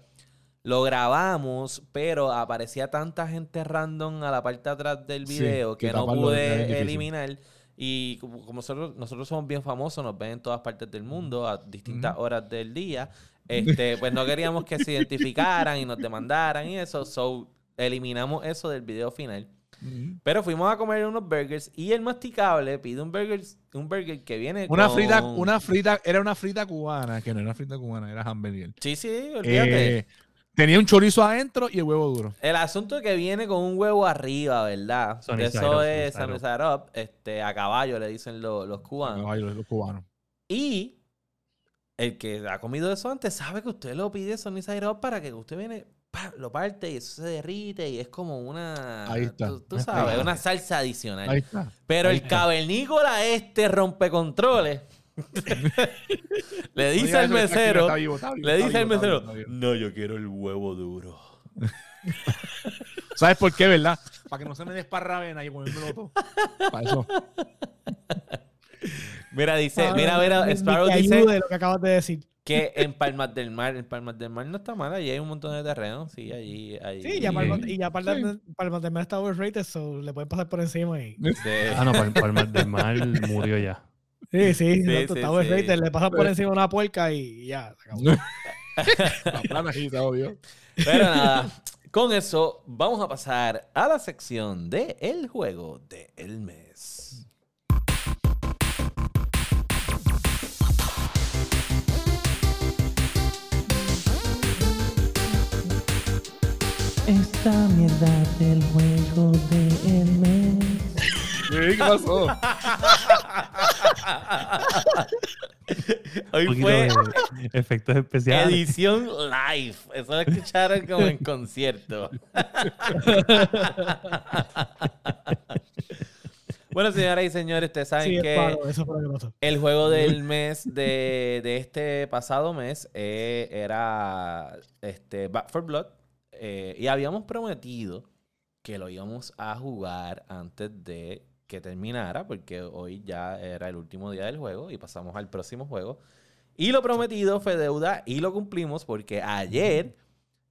Lo grabamos, pero aparecía tanta gente random a la parte de atrás del Sí, video que que no pude eliminar. Y como, como nosotros, nosotros somos bien famosos, nos ven en todas partes del mundo a distintas horas del día. Este, pues no queríamos que se identificaran y nos demandaran y eso. So eliminamos eso del video final. Pero fuimos a comer unos burgers y el masticable pide un burger, un burger que viene Una con- frita, una frita, era una frita cubana, que no era frita cubana, era hamburger. Sí, sí, olvídate. Eh, tenía un chorizo adentro y el huevo duro. El asunto es que viene con un huevo arriba, ¿verdad? Eso es side up, este, a caballo le dicen lo- los cubanos. Ay, los, los cubanos. Y el que ha comido eso antes sabe que usted lo pide sunny side up para que usted viene, lo parte y eso se derrite y es como una... Ahí está. Tú, tú Ahí sabes, está. una salsa adicional. Ahí está. Pero Ahí el está. cavernícola este rompecontroles le dice al mesero, está vivo, está vivo, le dice al mesero, vivo, está vivo. no, yo quiero el huevo duro. ¿Sabes por qué, verdad? Para que no se me desparraben ahí comérmelo todo. Para eso. Mira, dice, Ah, mira, mira, Sparrow que dice ayude lo que acabas de decir. que en Palmas del Mar, en Palmas del Mar no está mal, allí hay un montón de terreno, sí, allí, allí. Sí, ya Sí. Palma, y ya Palma, Sí. Palma de Mar está overrated, so le pueden pasar por encima y... Sí. Ah, no, Pal- Palmas del Mar murió ya. Sí, sí, Sí, exacto, sí, está sí. overrated, le pasan por encima una puerca y ya, se acabó. La plana se jodió. Pero nada, con eso vamos a pasar a la sección de el juego del mes. Esta mierda del juego del mes. ¿Qué pasó? Hoy fue efectos especiales. edición live, eso lo escucharon como en concierto. bueno, señoras y señores, ustedes saben Sí, que... palo, eso fue lo que pasó. El juego del mes de, de este pasado mes eh, era este, Back for Blood. eh, y habíamos prometido que lo íbamos a jugar antes de que terminara, porque hoy ya era el último día del juego y pasamos al próximo juego. Y lo prometido fue deuda y lo cumplimos porque ayer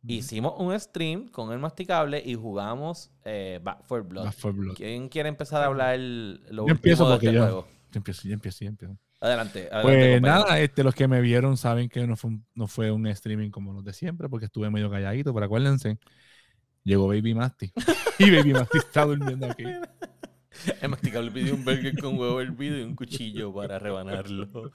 Hicimos un stream con el masticable y jugamos eh, Back 4 Blood. Back 4 Blood. ¿Quién quiere empezar a hablar lo Yo empiezo de porque este juego? Yo empiezo, yo empiezo, yo empiezo. Adelante. adelante Pues nada, este, los que me vieron saben que no fue, un, no fue un streaming como los de siempre, porque estuve medio calladito, pero acuérdense, llegó Baby Masty. y Baby Masty está durmiendo aquí. El masticable pidió un burger con huevo hervido y un cuchillo para rebanarlo.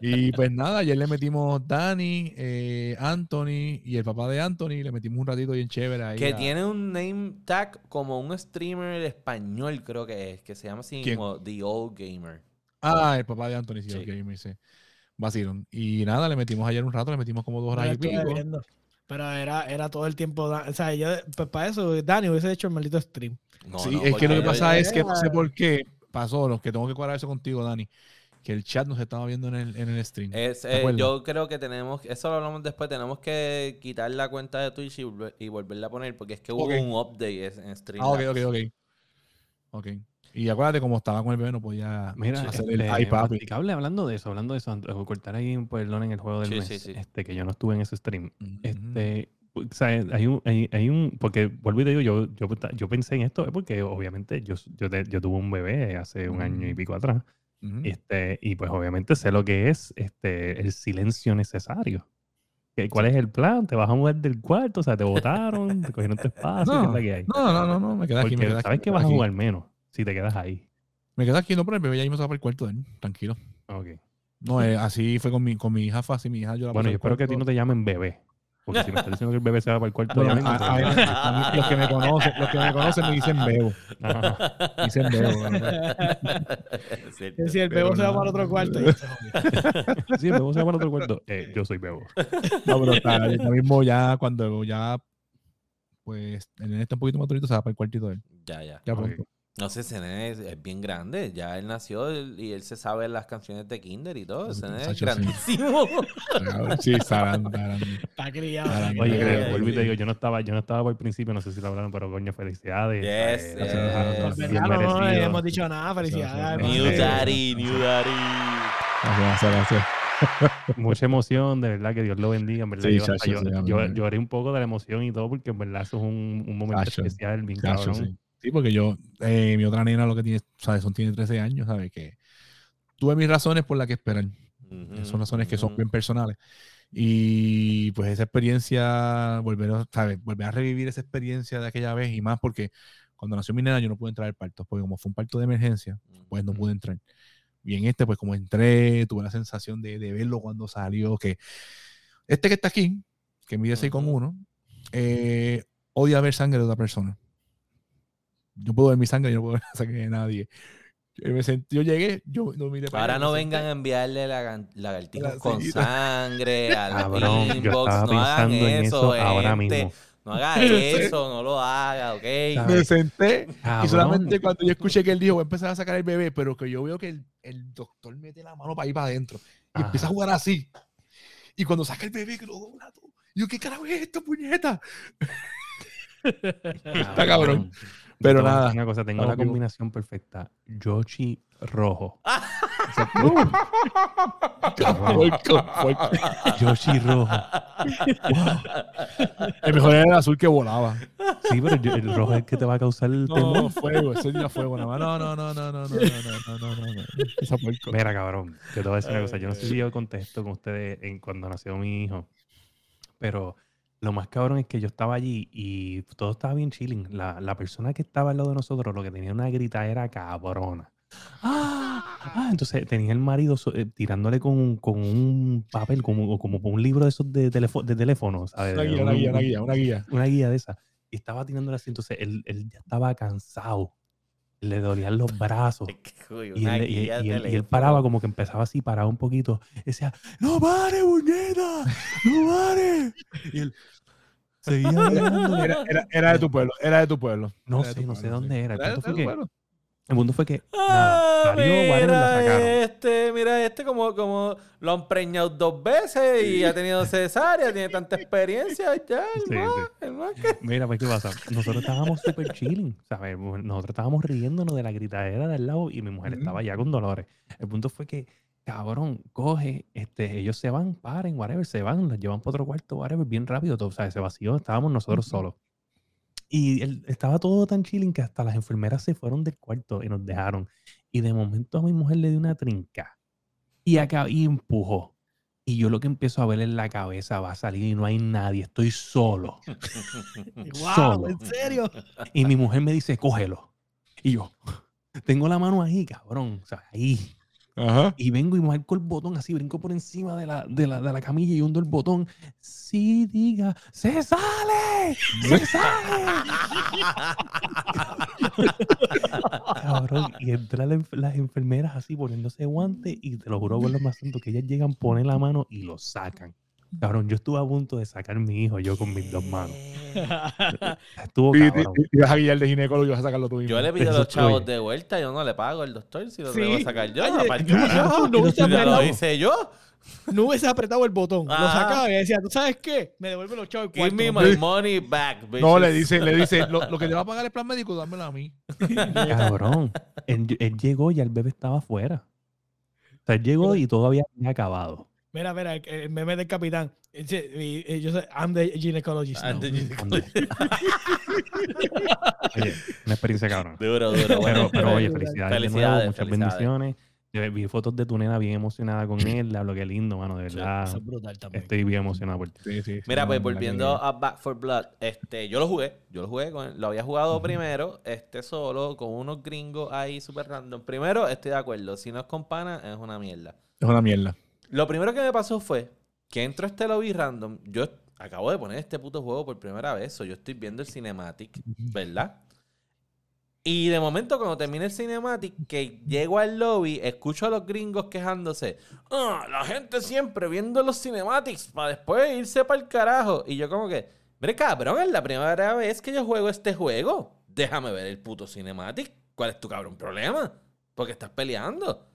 Y pues nada, ayer le metimos Dani, eh, Anthony y el papá de Anthony, le metimos un ratito bien chévere ahí. Que a- tiene un name tag como un streamer español, creo que es, que se llama así ¿Quién? como The Old Gamer. Ah, el papá de Anthony, sí, Sí. el gamer, sí. Vacilón. Y nada, le metimos ayer un rato, le metimos como dos horas y pico. viendo. Pero era, era todo el tiempo. O sea, yo, pues para eso, Dani hubiese hecho el maldito stream. No, sí, no, es que lo que pasa es que no sé por qué pasó, los que tengo que cuadrar eso contigo, Dani, que el chat no se estaba viendo en el, en el stream. Es, ¿Te eh, yo creo que tenemos, eso lo hablamos después, tenemos que quitar la cuenta de Twitch y, volver- y volverla a poner porque es que hubo un update en stream. ah, ok, ok, ok. Ok. Y acuérdate, como estaba con el bebé, no podía Mira, hacer este, el iPad. masticable, hablando de eso, hablando de eso, antes de cortar ahí, perdón, en el juego del Sí, mes, sí, sí. Este, que yo no estuve en ese stream. Este, o sea, hay un, hay, hay un, porque vuelvo y te digo, yo, yo, yo pensé en esto, eh, porque obviamente yo, yo, yo tuve un bebé hace un año y Ujú. pico atrás, este, y pues obviamente sé lo que es este, el silencio necesario. ¿Qué- ¿Cuál es el plan? ¿Te vas a mudar del cuarto? O sea, te botaron, te cogieron tu espacio, ¿qué es No, la que hay? No, no, no, no, me quedé aquí. Me quedé sabes aquí, que vas a aquí. jugar menos si te quedas ahí. Me quedé aquí, no, pero el bebé ya mismo se va para el cuarto de él, tranquilo. Ok. No, eh, así fue con mi, con mi hija, fue así, mi hija yo la Bueno, yo espero que a ti no te llamen bebé. Porque si me estás diciendo que el bebé se va para el cuarto, Bueno, a- pues, a- a los que me conocen, los que me conocen me dicen bebo. Me dicen bebo. si el Pero bebo se va para otro cuarto. Sí, el bebé se va para otro cuarto. Eh, yo soy bebo. No, pero está, ahorita mismo ya cuando ya pues el nene está un poquito más durito, se va para el cuartito de él. Ya, ya. Ya pronto. No sé, ese nene es, es bien grande. Ya él nació él- y él se sabe las canciones de Kinder y todo. Ese nene es grandísimo. Sí, está grande, está criado. Oye, vuelvo y te digo, yo no estaba, yo no estaba por el principio, no sé si lo hablaron, pero coño, felicidades. Yes, Eh, yes. verdad, no, no hemos dicho nada. Felicidades. New Daddy, New Daddy. Gracias, gracias. Mucha emoción, de verdad, que Dios lo bendiga. En verdad, Sí, yo, chacho, yo- sí, yo- lloré un poco de la emoción y todo, porque en verdad eso es un, un momento Chacho, especial, bien Chacho, cabrón. sí. Sí, porque yo, eh, mi otra nena lo que tiene, ¿sabes? Son, tiene 13 años, ¿sabes? Que tuve mis razones por las que esperar. Ujú, Son razones que son bien personales. Y pues esa experiencia, volver a, ¿sabes? volver a revivir esa experiencia de aquella vez y más porque cuando nació mi nena yo no pude entrar al parto, porque como fue un parto de emergencia, pues no pude entrar. Y en este, pues como entré, tuve la sensación de, de verlo cuando salió, que este que está aquí, que mide 6 con Ujú. 1, eh, odia ver sangre de otra persona. Yo puedo ver mi sangre, yo no puedo ver la sangre de nadie. Yo, me sentí- yo llegué, yo no miré para Ahora allá, no vengan senté. a enviarle lagartijos La con sangre al Cabrón, inbox. estaba No hagan pensando en eso ahora gente. mismo. No haga eso, no lo haga, ¿ok? Me senté Cabrón. Y solamente cuando yo escuché que él dijo, voy a empezar a sacar el bebé, pero que yo veo que el, el doctor mete la mano para ir para adentro y empieza a jugar así. Y cuando saca el bebé, que lo dobla todo. Y yo, ¿qué carajo es esto, puñeta? Está cabrón. Pero nada, Una cosa, tengo la combinación perfecta. Yoshi rojo. Yoshi rojo. El mejor era el azul que volaba. Sí, pero el rojo es el que te va a causar el temor. No, fuego, ese era fuego nada más. No, no, no, no, no, no, no, no, no, no, no, no. Esa. Mira, cabrón, yo te voy a decir una cosa. Yo no sé si yo contesto con ustedes en cuando nació mi hijo, pero lo más cabrón es que yo estaba allí y todo estaba bien chilling. La, la persona que estaba al lado de nosotros lo que tenía una grita era cabrona. Ah, ah, entonces tenía el marido eh, tirándole con, con un papel, como, como un libro de esos de, telefo- de teléfono, ¿sabes? Una guía, Un- una guía, una un- guía, una guía. una guía de esa. Y estaba tirándole así, entonces él, él ya estaba cansado. Le dolían los brazos. Uy, Y él, y- guía y él- y él teléfono. paraba como que empezaba así, paraba un poquito. Decía, ¡No pare, puñeta! ¡No pare! Y él seguía. Era, era, era de tu pueblo, era de tu pueblo. No sé, tu no sé dónde sí. era. El Era de punto fue que. El punto fue que Ah, nada, la sacaron. este, mira este como, como lo han preñado dos veces y ha tenido cesárea, tiene tanta experiencia ya, el Sí, más, sí. el más que- Mira, pues, ¿qué pasa? Nosotros estábamos súper chilling, ¿sabes? Nosotros estábamos riéndonos de la gritadera de al lado y mi mujer Ujú. estaba ya con dolores. El punto fue que cabrón, coge, este, ellos se van, paren, whatever, se van, los llevan para otro cuarto, whatever, bien rápido, todo, o sea, se vació, estábamos nosotros solos. Y él- estaba todo tan chilling que hasta las enfermeras se fueron del cuarto y nos dejaron. Y de momento a mi mujer le dio una trinca y, acá, y empujó. Y yo lo que empiezo a ver en la cabeza va a salir y no hay nadie, estoy solo. Wow, Solo. ¿en serio? Y mi mujer me dice, cógelo. Y yo, tengo la mano ahí, cabrón, o sea, ahí. Ajá. Y vengo y marco el botón así, brinco por encima de la, de la, de la camilla y hundo el botón. Sí, diga, ¡se sale! ¡Se sale! Cabrón, y entran las enf- las enfermeras así poniéndose guantes y te lo juro por lo más santo que ellas llegan, ponen la mano y lo sacan. Cabrón, yo estuve a punto de sacar mi hijo yo con mis dos manos. Estuvo y- cabrón. y- y vas a guiar de ginecólogo y vas a sacarlo tú mismo. Yo le pido a los chavos de vuelta, yo no le pago al doctor si lo Sí. tengo que sacar yo. Oye, no, carajo. no lo hice yo. No hubiese apretado el botón. Lo Ajá. sacaba y decía, ¿tú sabes qué? Me devuelve los chavos Give me no my money back, bitches. No, le dice, le dice, lo, lo que te va a pagar el plan médico, dámelo a mí. Cabrón. Él, él llegó y el bebé estaba afuera. O sea, él llegó y todavía había acabado. Mira, mira, el, el meme del capitán. Y- y yo sé, I'm the gynecologist. De- Ande. Oye, una experiencia cabrón. Duro, duro. Bueno, Pero, pero oye, Felicidades, felicidades, de felicidades, nuevo, muchas felicidades. bendiciones. Yo vi fotos de tu nena bien emocionada con él, le hablo que lindo, mano, de Sí, verdad. Eso es brutal también. Estoy bien emocionado por ti. Sí, sí, sí, Mira, pues volviendo a Back for Blood, este, yo lo jugué, yo lo jugué, con, lo había jugado primero, este solo, con unos gringos ahí super random. Primero, estoy de acuerdo, si no es con pana, es una mierda. Es una mierda. Lo primero que me pasó fue que entro a este lobby random, yo acabo de poner este puto juego por primera vez, o yo estoy viendo el cinematic, ¿verdad? Y de momento cuando termina el cinematic, que llego al lobby, escucho a los gringos quejándose. "Ah, la gente siempre viendo los cinematics para después irse para el carajo. Y yo como que, mire cabrón, es la primera vez que yo juego este juego. Déjame ver el puto cinematic. ¿Cuál es tu cabrón problema? Porque estás peleando.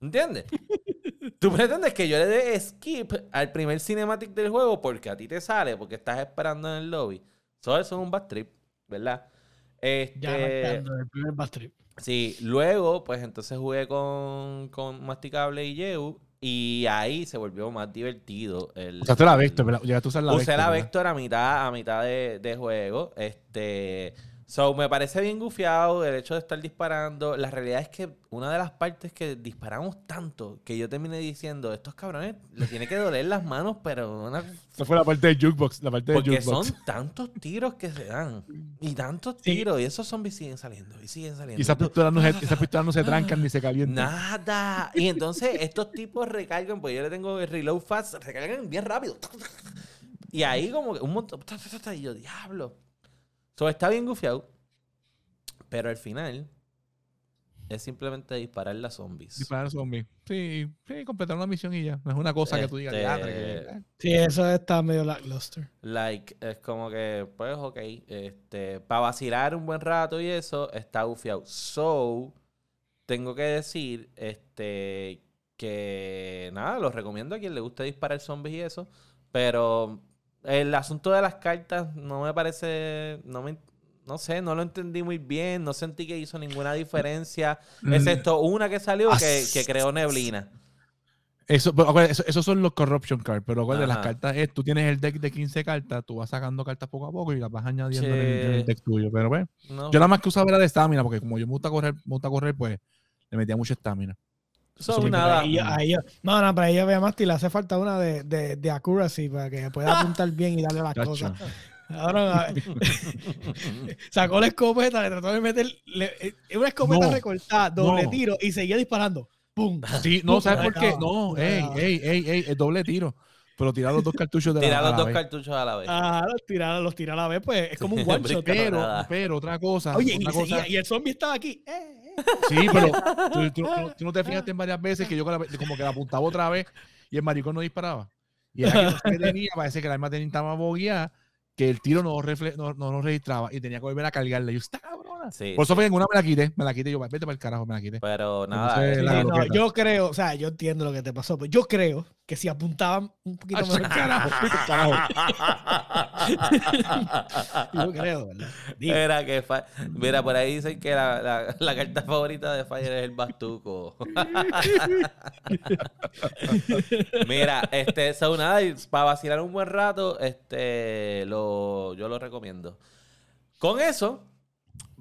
¿Entiendes? Tú pretendes que yo le dé skip al primer cinematic del juego porque a ti te sale, porque estás esperando en el lobby. So, eso es un bad trip, ¿verdad? Este, Ya el primer bad trip. Sí, luego, pues entonces jugué con, con Masticable y Yeu y ahí se volvió más divertido. El, Usaste la Vector, ¿verdad? Llegaste a usar la Usé Vector. la ¿verdad? Vector a mitad, a mitad de, de juego. Este. So, me parece bien gufiado el hecho de estar disparando. La realidad es que una de las partes que disparamos tanto que yo terminé diciendo, estos cabrones les tiene que doler las manos, pero una Esa fue la parte del jukebox, la parte del porque jukebox. son tantos tiros que se dan. Y tantos Sí. tiros. Y esos zombies siguen saliendo. Y siguen saliendo. Y esas pistolas no se, esas pistolas no se trancan ni se calientan. Nada. Y entonces estos tipos recargan, pues yo le tengo el reload fast, recargan bien rápido. Y ahí como que un montón. Y yo, diablo. So, está bien gufiado. Pero al final es simplemente disparar las zombies. Disparar a zombies. Sí, sí, completar una misión y ya. No es una cosa que tú digas, Este, "Diatre, que- Sí, eso está medio lackluster. Like, es como que, pues, ok, este, para vacilar un buen rato y eso, está gufiado. So, tengo que decir, este, que nada, los recomiendo a quien le guste disparar zombies y eso, pero el asunto de las cartas no me parece, no me, no sé, no lo entendí muy bien, no sentí que hizo ninguna diferencia, Mm, excepto una que salió que, As- que creó neblina. Eso, acuérdate, eso- esos son los corruption cards, pero acuérdate, las Ajá. cartas es, tú tienes el deck de 15 cartas, tú vas sacando cartas poco a poco y las vas añadiendo en, el, en el Sí. deck tuyo. Pero bueno, No. yo nada más que usaba era de estamina, porque como yo me gusta correr, me gusta correr, pues le metía mucha estamina. So, eso sí, nada. Ahí ahí no, no, pero ahí yo veo más le hace falta una de, de, de accuracy para que pueda apuntar bien y darle las cosas. Ahora, a- sacó la escopeta, le trató de meter le- eh, una escopeta No, recortada, doble no. tiro y seguía disparando. ¡Pum! Sí, no, Pum, ¿sabes por qué? No, se ey, ey, ey, ey, el doble tiro. Pero tirar los dos cartuchos de la, Tirar a los la dos vez. cartuchos a la vez. Ah, los tira, los tira a la vez, pues es como un one shot. Brinca. Pero, pero otra cosa, Oye, y, otra cosa, seguía, y el zombie estaba aquí. Eh. Sí, pero tú, tú- tú- tú no te fijaste en varias veces que yo la- como que la apuntaba otra vez y el maricón no disparaba. Y era que no tenía, parece que la arma tenía estaba bogueada, que el tiro no, refle- no, no lo registraba y tenía que volver a cargarle. Y yo, está cabrón. Cabrona. Sí, Por eso sí. fue que en una me la quité, me la quité yo, vete para el carajo, me la quité. Pero nada. eh, la no, yo creo, o sea, yo entiendo lo que te pasó, pero yo creo que si apuntaban un poquito carajo, vete al carajo. yo creo, ¿verdad? Digo, Mira, que fa- Mira, por ahí dicen que la, la- la carta favorita de Fire es el bastuco. Mira, este, so nada, y para vacilar un buen rato, este, lo, yo lo recomiendo. Con eso,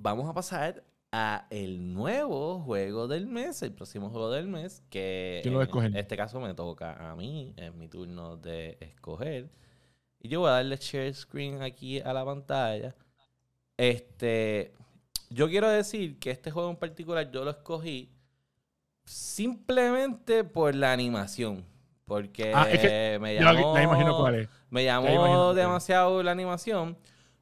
vamos a pasar a el nuevo juego del mes, el próximo juego del mes, que ¿Quién lo a en este caso me toca a mí, es mi turno de escoger. Y yo voy a darle share screen aquí a la pantalla. Este, yo quiero decir que este juego en particular yo lo escogí simplemente por la animación. Porque Ah, es que me llamó, ya imagino cuál es. me llamó cuál demasiado la animación.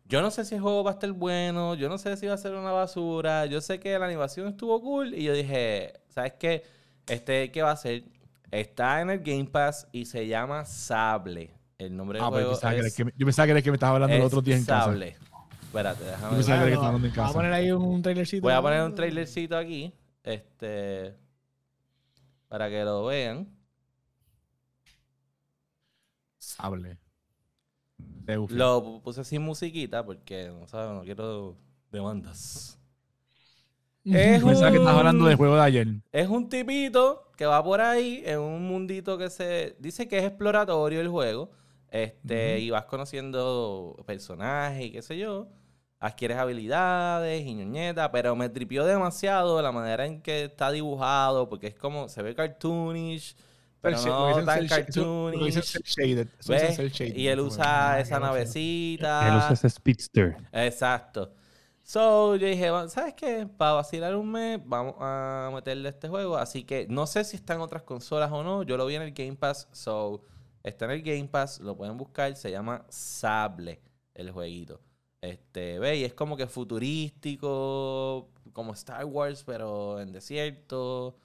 Yo no sé si el juego va a estar bueno, yo no sé si va a ser una basura. Yo sé que la animación estuvo cool y yo dije, ¿sabes qué? Este, ¿qué va a ser? Está en el Game Pass y se llama Sable. El nombre del Ah, pues yo juego pensaba, que era es, el que, yo pensaba que era el que me estaba hablando los es otros días en casa. Sable. Espérate, déjame Yo pensaba ver. que era el que bueno, estaba hablando en Vamos a poner ahí un trailercito. Voy a poner un trailercito aquí. Este. Para que lo vean. Sable. Lo puse sin musiquita porque no sabes, no quiero demandas. Es pensaba que estabas hablando un- del juego de ayer. Es un tipito que va por ahí en un mundito que se dice que es exploratorio el juego. Este, y vas conociendo personajes y qué sé yo. Adquieres habilidades y ñoñeta, pero me tripió demasiado la manera en que está dibujado, porque es como, se ve cartoonish, pero lo no tan shaded. Y él usa esa navecita. Él usa ese speedster. Exacto. So, yo dije, "Va- ¿sabes qué? Para vacilar un mes, vamos a meterle este juego. Así que no sé si está en otras consolas o no. Yo lo vi en el Game Pass. So, está en el Game Pass. Lo pueden buscar. Se llama Sable, el jueguito. Este, ve, y es como que futurístico, como Star Wars, pero en desierto.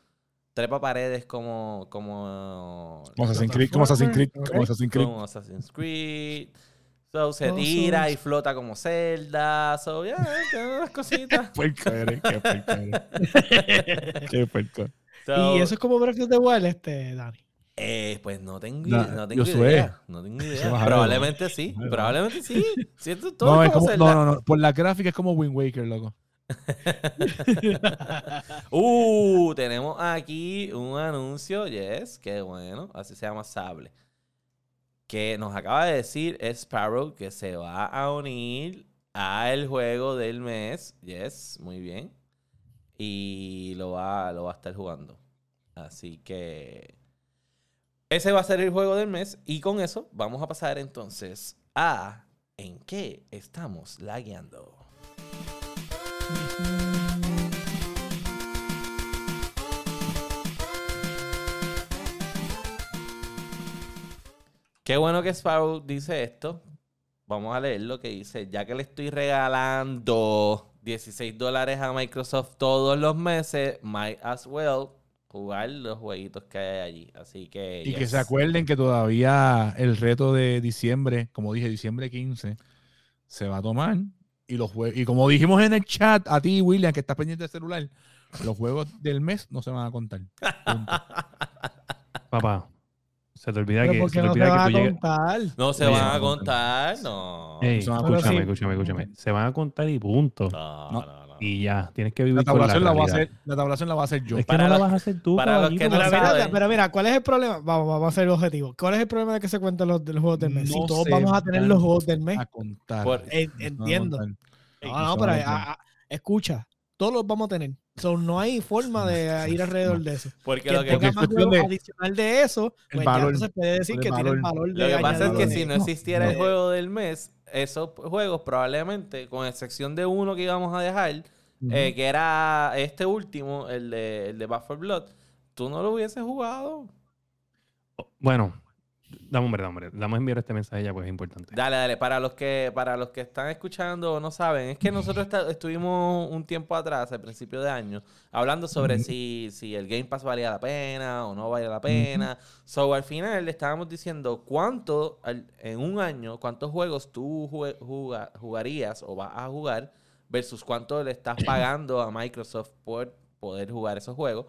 Trepa paredes como, como, Como Assassin's Creed, como Assassin's Creed, como Assassin's Creed. como Assassin's Creed. So, se tira y flota como Zelda. So, ya, tiene unas cositas. Puerco eres, qué puerco eres. Qué puerco. So, Y eso es como Breath of the Wild, este, Dani. eh, pues no tengo, No, idea, no tengo idea. No tengo idea. Probablemente sí. Probablemente sí. Siento todo No, es como como, Zelda. no, no, no. Por la gráfica es como Wind Waker, loco. Uh, tenemos aquí un anuncio, yes, qué bueno, así se llama Sable. Que nos acaba de decir Sparrow que se va a unir al juego del mes, yes, muy bien. Y lo va, lo va a estar jugando. Así que ese va a ser el juego del mes. Y con eso vamos a pasar entonces a ¿En qué estamos lagueando? Qué bueno que Sparrow dice esto. Vamos a leer lo que dice. Ya que le estoy regalando 16 dólares a Microsoft todos los meses, might as well jugar los jueguitos que hay allí. Así que. Y que se acuerden que todavía el reto de diciembre, como dije, diciembre 15, se va a tomar. Y los jue- y como dijimos en el chat, a ti, William, que estás pendiente del celular, los juegos del mes no se van a contar. Papá, se te olvida que, ¿por se te no olvida van que a tú contar? No se Oye, van a contar, no. Ey, Se escúchame, sí. escúchame, escúchame. Se van a contar y punto. No, No. no, no. Y ya, tienes que La vivir con la tabulación la, voy a hacer, la tabulación la voy a hacer yo. Es que Para no la los- vas a hacer tú, para los caballito. que no Pero mira, pero mira, ¿cuál es el problema? Vamos, vamos a hacer el objetivo. ¿Cuál es el problema de que se cuenten los, los juegos del mes? No si todos se vamos a tener los juegos del mes. a contar. Por- se entiendo. No, no se pero escucha, todos los vamos a tener. So, no hay forma de ir alrededor de eso. Porque Que lo que, tenga es más juegos de- adicional de eso, el pues ya valor, no se puede decir el que tiene el valor. valor de lo que pasa es que si no No, existiera el juego del mes, esos juegos probablemente, con excepción de uno que íbamos a dejar, eh, que era este último, el de, el de Back 4 Blood, tú no lo hubieses jugado. Bueno, dame hombre, dame hombre. Dame enviar este mensaje ya, pues es importante. Dale, dale. Para los que, para los que están escuchando o no saben, es que nosotros esta- estuvimos un tiempo atrás, al principio de año, hablando sobre si, si el Game Pass valía la pena o no valía la pena. So, al final le estábamos diciendo cuánto, en un año, cuántos juegos tú jugarías o vas a jugar versus cuánto le estás pagando a Microsoft por poder jugar esos juegos.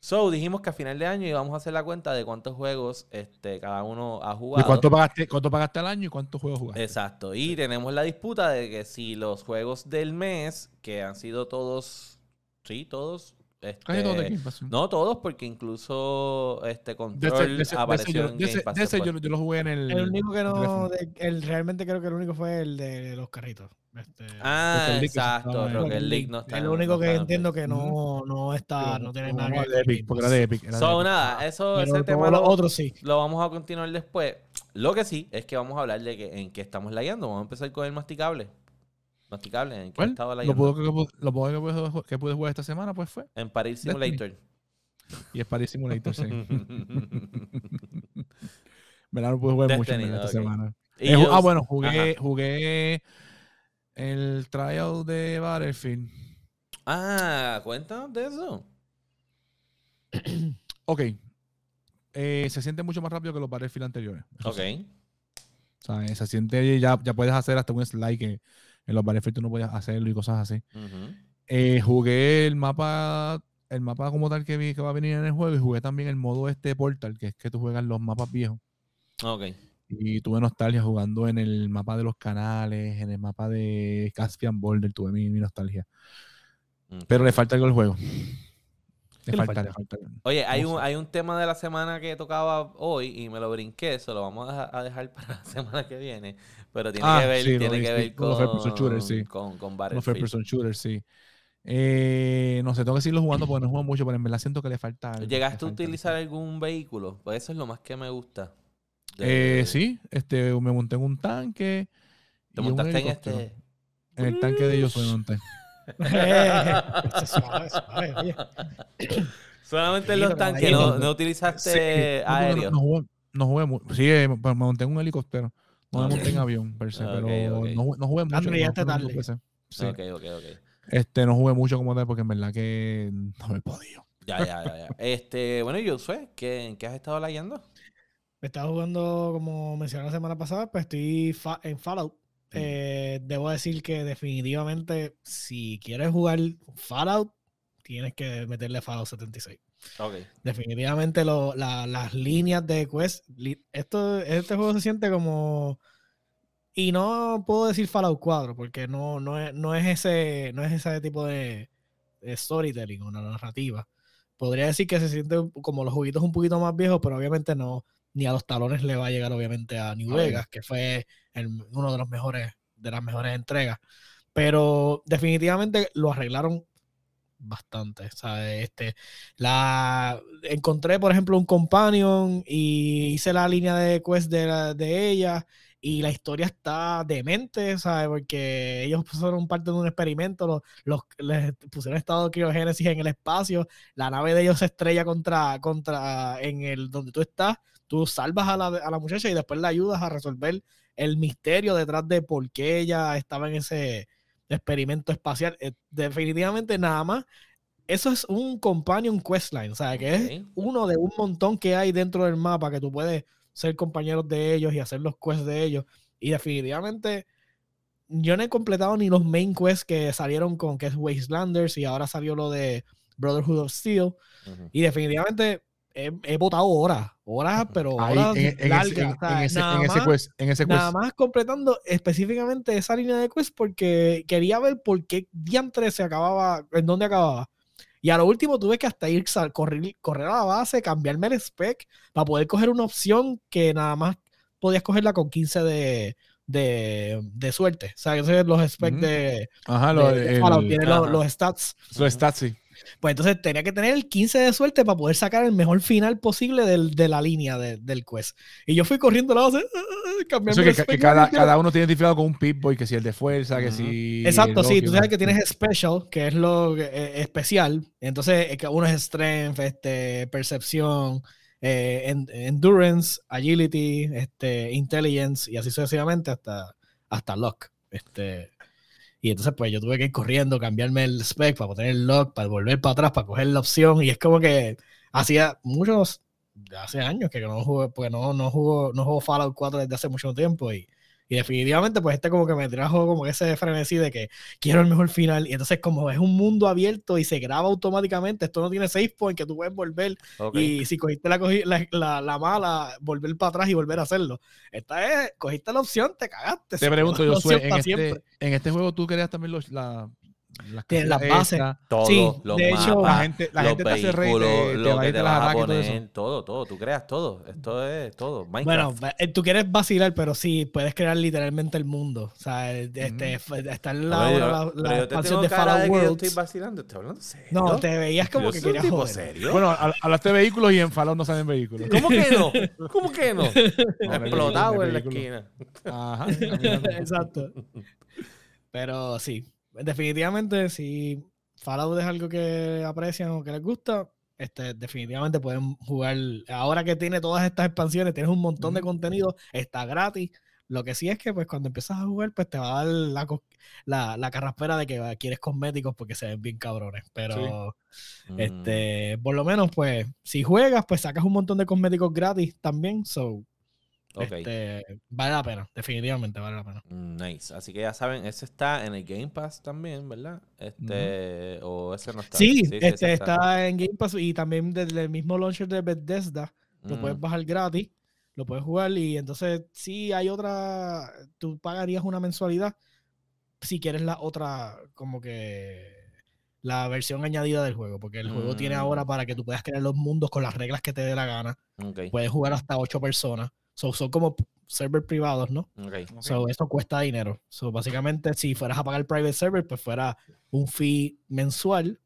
So, dijimos que a final de año íbamos a hacer la cuenta de cuántos juegos este, cada uno ha ¿Y jugado. cuánto pagaste, cuánto pagaste al año y cuántos juegos jugaste? Exacto. Y tenemos la disputa de que si los juegos del mes, que han sido todos, sí, todos, Casi de este, Game Pass. no todos, porque incluso este De ese- Control de ese- de apareció en de Game ese- Pass de ese yo, yo lo jugué en el. El único que no, de- el, realmente creo que el único fue el de los carritos. Este, Ah, que exacto. en- Rocket League no está. el único que entiendo que no, no está, Sí, no tiene nada que ver de porque era de Epic. era de So, Epic. nada, eso, Pero ese tema lo, otros sí. lo vamos a continuar después. Lo que sí es que vamos a hablar de que, en qué estamos lagueando. Vamos a empezar con el masticable. Masticable, ¿en qué ¿Cuál? estaba Lo lagueando? poco que, lo poco que pude, ju- que pude jugar esta semana, pues fue. En Paris Destiny. Simulator. Y es Paris Simulator, sí. ¿Verdad? No pude jugar mucho Destiny, en esta semana. Eh, yo- ah, bueno, jugué, Ajá. jugué el trial de Battlefield. Ah, cuéntanos de eso. Ok. Eh, se siente mucho más rápido que los Battlefield anteriores. Ok. sí. O sea, eh, se siente, ya, ya puedes hacer hasta un slide que en los Battlefield tú no podías hacerlo y cosas así. Eh, jugué el mapa, el mapa como tal que vi que va a venir en el juego y jugué también el modo este Portal, que es que tú juegas los mapas viejos. Ok. Y tuve nostalgia jugando en el mapa de los canales, en el mapa de Caspian Boulder, tuve mi, mi nostalgia. Pero le falta algo al juego. Le falta, falta? algo. Oye, hay un, hay un tema de la semana que tocaba hoy y me lo brinqué, eso lo vamos a dejar, a dejar para la semana que viene. Pero tiene Ah, que ver, sí, tiene que ver Con los first shooters, sí. con, con No Battlefield. first person shooter, sí. Eh, no sé, tengo que seguirlo jugando porque no juego mucho, pero en verdad siento que le falta algo. ¿Llegaste le a utilizar algo. algún vehículo? Pues eso es lo más que me gusta. Eh, sí, este, me monté en un tanque. ¿Te montaste en este? En el tanque de ellos me monté. Eso es suave, suave, oye. Solamente Sí, los tanques, no, utilizaste aéreo. No, no jugué, no jugué mu- Sí, eh, me monté en un helicóptero. No me monté en avión, per se, Ok, pero. No, jugué- no jugué mucho. Llegaste jugué mucho tarde. per se. Sí. Ok, ok, ok. Este, no jugué mucho como tal porque en verdad que no me he podido. Ya, ya, ya, ya. Este, bueno, yo sé, ¿qué, ¿en qué has estado leyendo? Estaba jugando, como mencioné la semana pasada, pues estoy fa- en Fallout. Eh, debo decir que definitivamente, si quieres jugar Fallout, tienes que meterle Fallout 76. Ok. Definitivamente lo- la- las líneas de quest. Esto, este juego se siente como. Y no puedo decir Fallout 4, porque no, no, es, no es ese, no es ese tipo de, de storytelling o narrativa. Podría decir que se siente como los juguitos un poquito más viejos, pero obviamente no, ni a los talones le va a llegar, obviamente, a New Vegas, que fue el- uno de los mejores, de las mejores entregas. Pero definitivamente lo arreglaron bastante. Sea, este, la encontré, por ejemplo, un companion y hice la línea de quest de, la- de ella y la historia está demente, ¿sabes? Porque ellos fueron parte de un experimento, los, los- les pusieron estado de criogénesis en el espacio, la nave de ellos se estrella contra, contra en el donde tú estás, tú salvas a la, a la muchacha y después la ayudas a resolver el misterio detrás de por qué ella estaba en ese experimento espacial. Eh, definitivamente nada más. Eso es un companion questline, o sea, que es Ok. uno de un montón que hay dentro del mapa que tú puedes ser compañeros de ellos y hacer los quests de ellos. Y definitivamente yo no he completado ni los main quests que salieron con que es Wastelanders y ahora salió lo de Brotherhood of Steel. Y definitivamente he, he botado horas, horas, pero horas en, largas. en, ese, nada más- completando específicamente esa línea de quest porque quería ver por qué diantre se acababa, en dónde acababa. Y a lo último tuve que hasta ir a correr, correr a la base, cambiarme el spec para poder coger una opción que nada más podías cogerla con 15 de, de, de suerte. O sea, son los specs Ujú. de, Ajá, lo, de- de el- Fallout, tiene los, ajá. los stats. los stats, sí. Pues entonces tenía que tener el 15 de suerte para poder sacar el mejor final posible del- de la línea de- del quest. Y yo fui corriendo la base, cambiarme Eso que, cada, cada uno tiene identificado con un Pip-Boy, que si el de fuerza, que si. Exacto, sí, tú sabes que tienes special, que es lo eh, especial. Entonces, uno es strength, este, percepción, eh, en- endurance, agility, este, intelligence y así sucesivamente hasta, hasta luck. Este, y entonces, pues yo tuve que ir corriendo, cambiarme el spec para poner el lock, para volver para atrás, para coger la opción. Y es como que hacía muchos, hace años que no juego, porque no, no juego, no juego Fallout 4 desde hace mucho tiempo y Y definitivamente, pues este como que me trajo como ese frenesí de que quiero el mejor final. Y entonces, como es un mundo abierto y se graba automáticamente, esto no tiene save point que tú puedes volver. Y si cogiste la, cogi- la, la- la mala, volver para atrás y volver a hacerlo. Esta es, cogiste la opción, te cagaste. Te pregunto, opción en este, en este juego tú creas también los, la, las, Tiene las bases. Todo, Sí, los de hecho, La mapas, gente, la los gente te hace rey, te, te va a ir de las ataques todo eso. todo, todo. Tú creas todo. Esto es todo. Bueno, Minecraft. eh, tú quieres vacilar, pero sí, puedes crear literalmente el mundo. O sea, este, f- está en la, Pero la, pero la expansión de Fallout que yo estoy vacilando. ¿Estoy hablando serio? No, te veías como Yo que querías joder. serio. Bueno, hab- hablaste de vehículos y en Fallout no salen vehículos. ¿Cómo que no? ¿Cómo que no? No, Explotado en la esquina. Ajá. Exacto. Pero sí, definitivamente si Fallout es algo que aprecian o que les gusta, este, definitivamente pueden jugar. Ahora que tiene todas estas expansiones, tienes un montón de contenido, está gratis. Lo que sí es que pues cuando empiezas a jugar, pues te va a dar la, la, la carraspera de que quieres cosméticos porque se ven bien cabrones. Pero Mm. este, por lo menos, pues, si juegas, pues sacas un montón de cosméticos gratis también. So, Ok. este, vale la pena, definitivamente vale la pena. Mm, Nice. Así que ya saben, ese está en el Game Pass también, ¿verdad? Este, o ese no está. Sí, ese este está en Game Pass y también desde el mismo launcher de Bethesda lo Mm, puedes bajar gratis, lo puedes jugar y entonces sí hay otra, tú pagarías una mensualidad si quieres la otra, como que la versión añadida del juego, porque el juego tiene Mm. ahora para que tú puedas crear los mundos con las reglas que te dé la gana, puedes jugar hasta ocho personas, so, son como server privados, ¿no? ok. Ok. So, eso cuesta dinero. So, básicamente, si fueras a pagar private server, pues fuera un fee mensual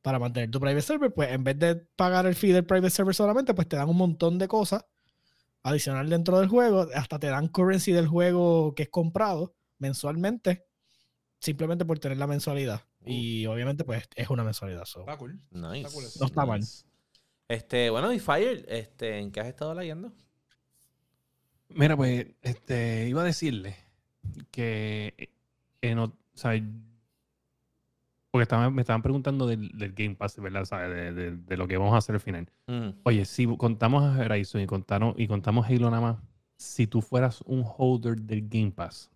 para mantener tu private server. Pues en vez de pagar el fee del private server solamente, pues te dan un montón de cosas adicional dentro del juego. Hasta te dan currency del juego que es comprado mensualmente, simplemente por tener la mensualidad. Y obviamente, pues es una mensualidad. so. Está cool. Nice. cool. No está mal. Este, bueno, y Fire, este, ¿en qué has estado leyendo? Mira, pues, este, iba a decirle que, que no, o sea, porque estaban- me estaban preguntando del, del Game Pass, ¿verdad? ¿Sabes? De, de- de lo que vamos a hacer al final. Mm, Oye, si contamos a Horizon y contamos, y contamos Halo nada más, si tú fueras un holder del Game Pass,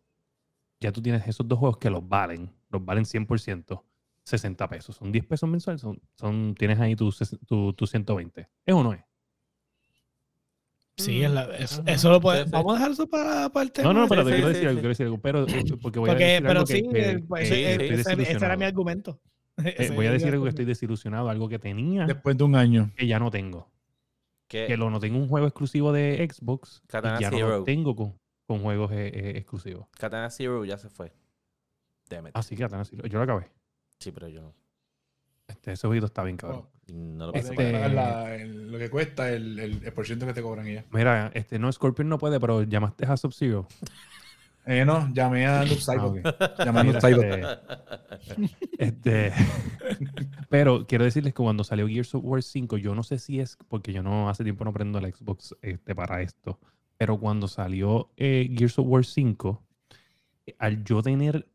ya tú tienes esos dos juegos que los valen, los valen 100%, 60 pesos. Son 10 pesos mensuales, son, son, tienes ahí tu, ses- tu, tu 120. ¿Es o no es? Sí, es la- es- eso lo puede- Sí, sí. Vamos a dejar eso para, para el tema. No, no, pero sí, te quiero sí, decir algo, sí. quiero decir algo, pero eh, porque voy a Porque, decir pero algo sí, que- eh, pues, que ese- estoy ese, ese era mi argumento. Eh, voy a decir algo que estoy desilusionado, algo que tenía, Después de un año. que ya no tengo. ¿qué? Que lo no tengo un juego exclusivo de Xbox, y Katana ya no Zero. lo tengo con, con juegos eh, eh, exclusivos. Katana Zero ya se fue. Damn it. Así que Katana Zero- yo lo acabé. Sí, pero yo no. Este, ese jueguito está bien cabrón. Y No lo puedo que Este- pagar la- el- lo que cuesta, el, el, el por ciento que te cobran ya. Mira, este, no, Scorpion no puede, pero llamaste a Sub-Zero. Eh, no, llamé a Noob Ah, Saibot. Llamé a Noob este, este, pero quiero decirles que cuando salió Gears of War 5, yo no sé si es porque yo no hace tiempo no prendo la Xbox este, para esto, pero cuando salió eh, Gears of War 5, eh, al yo tener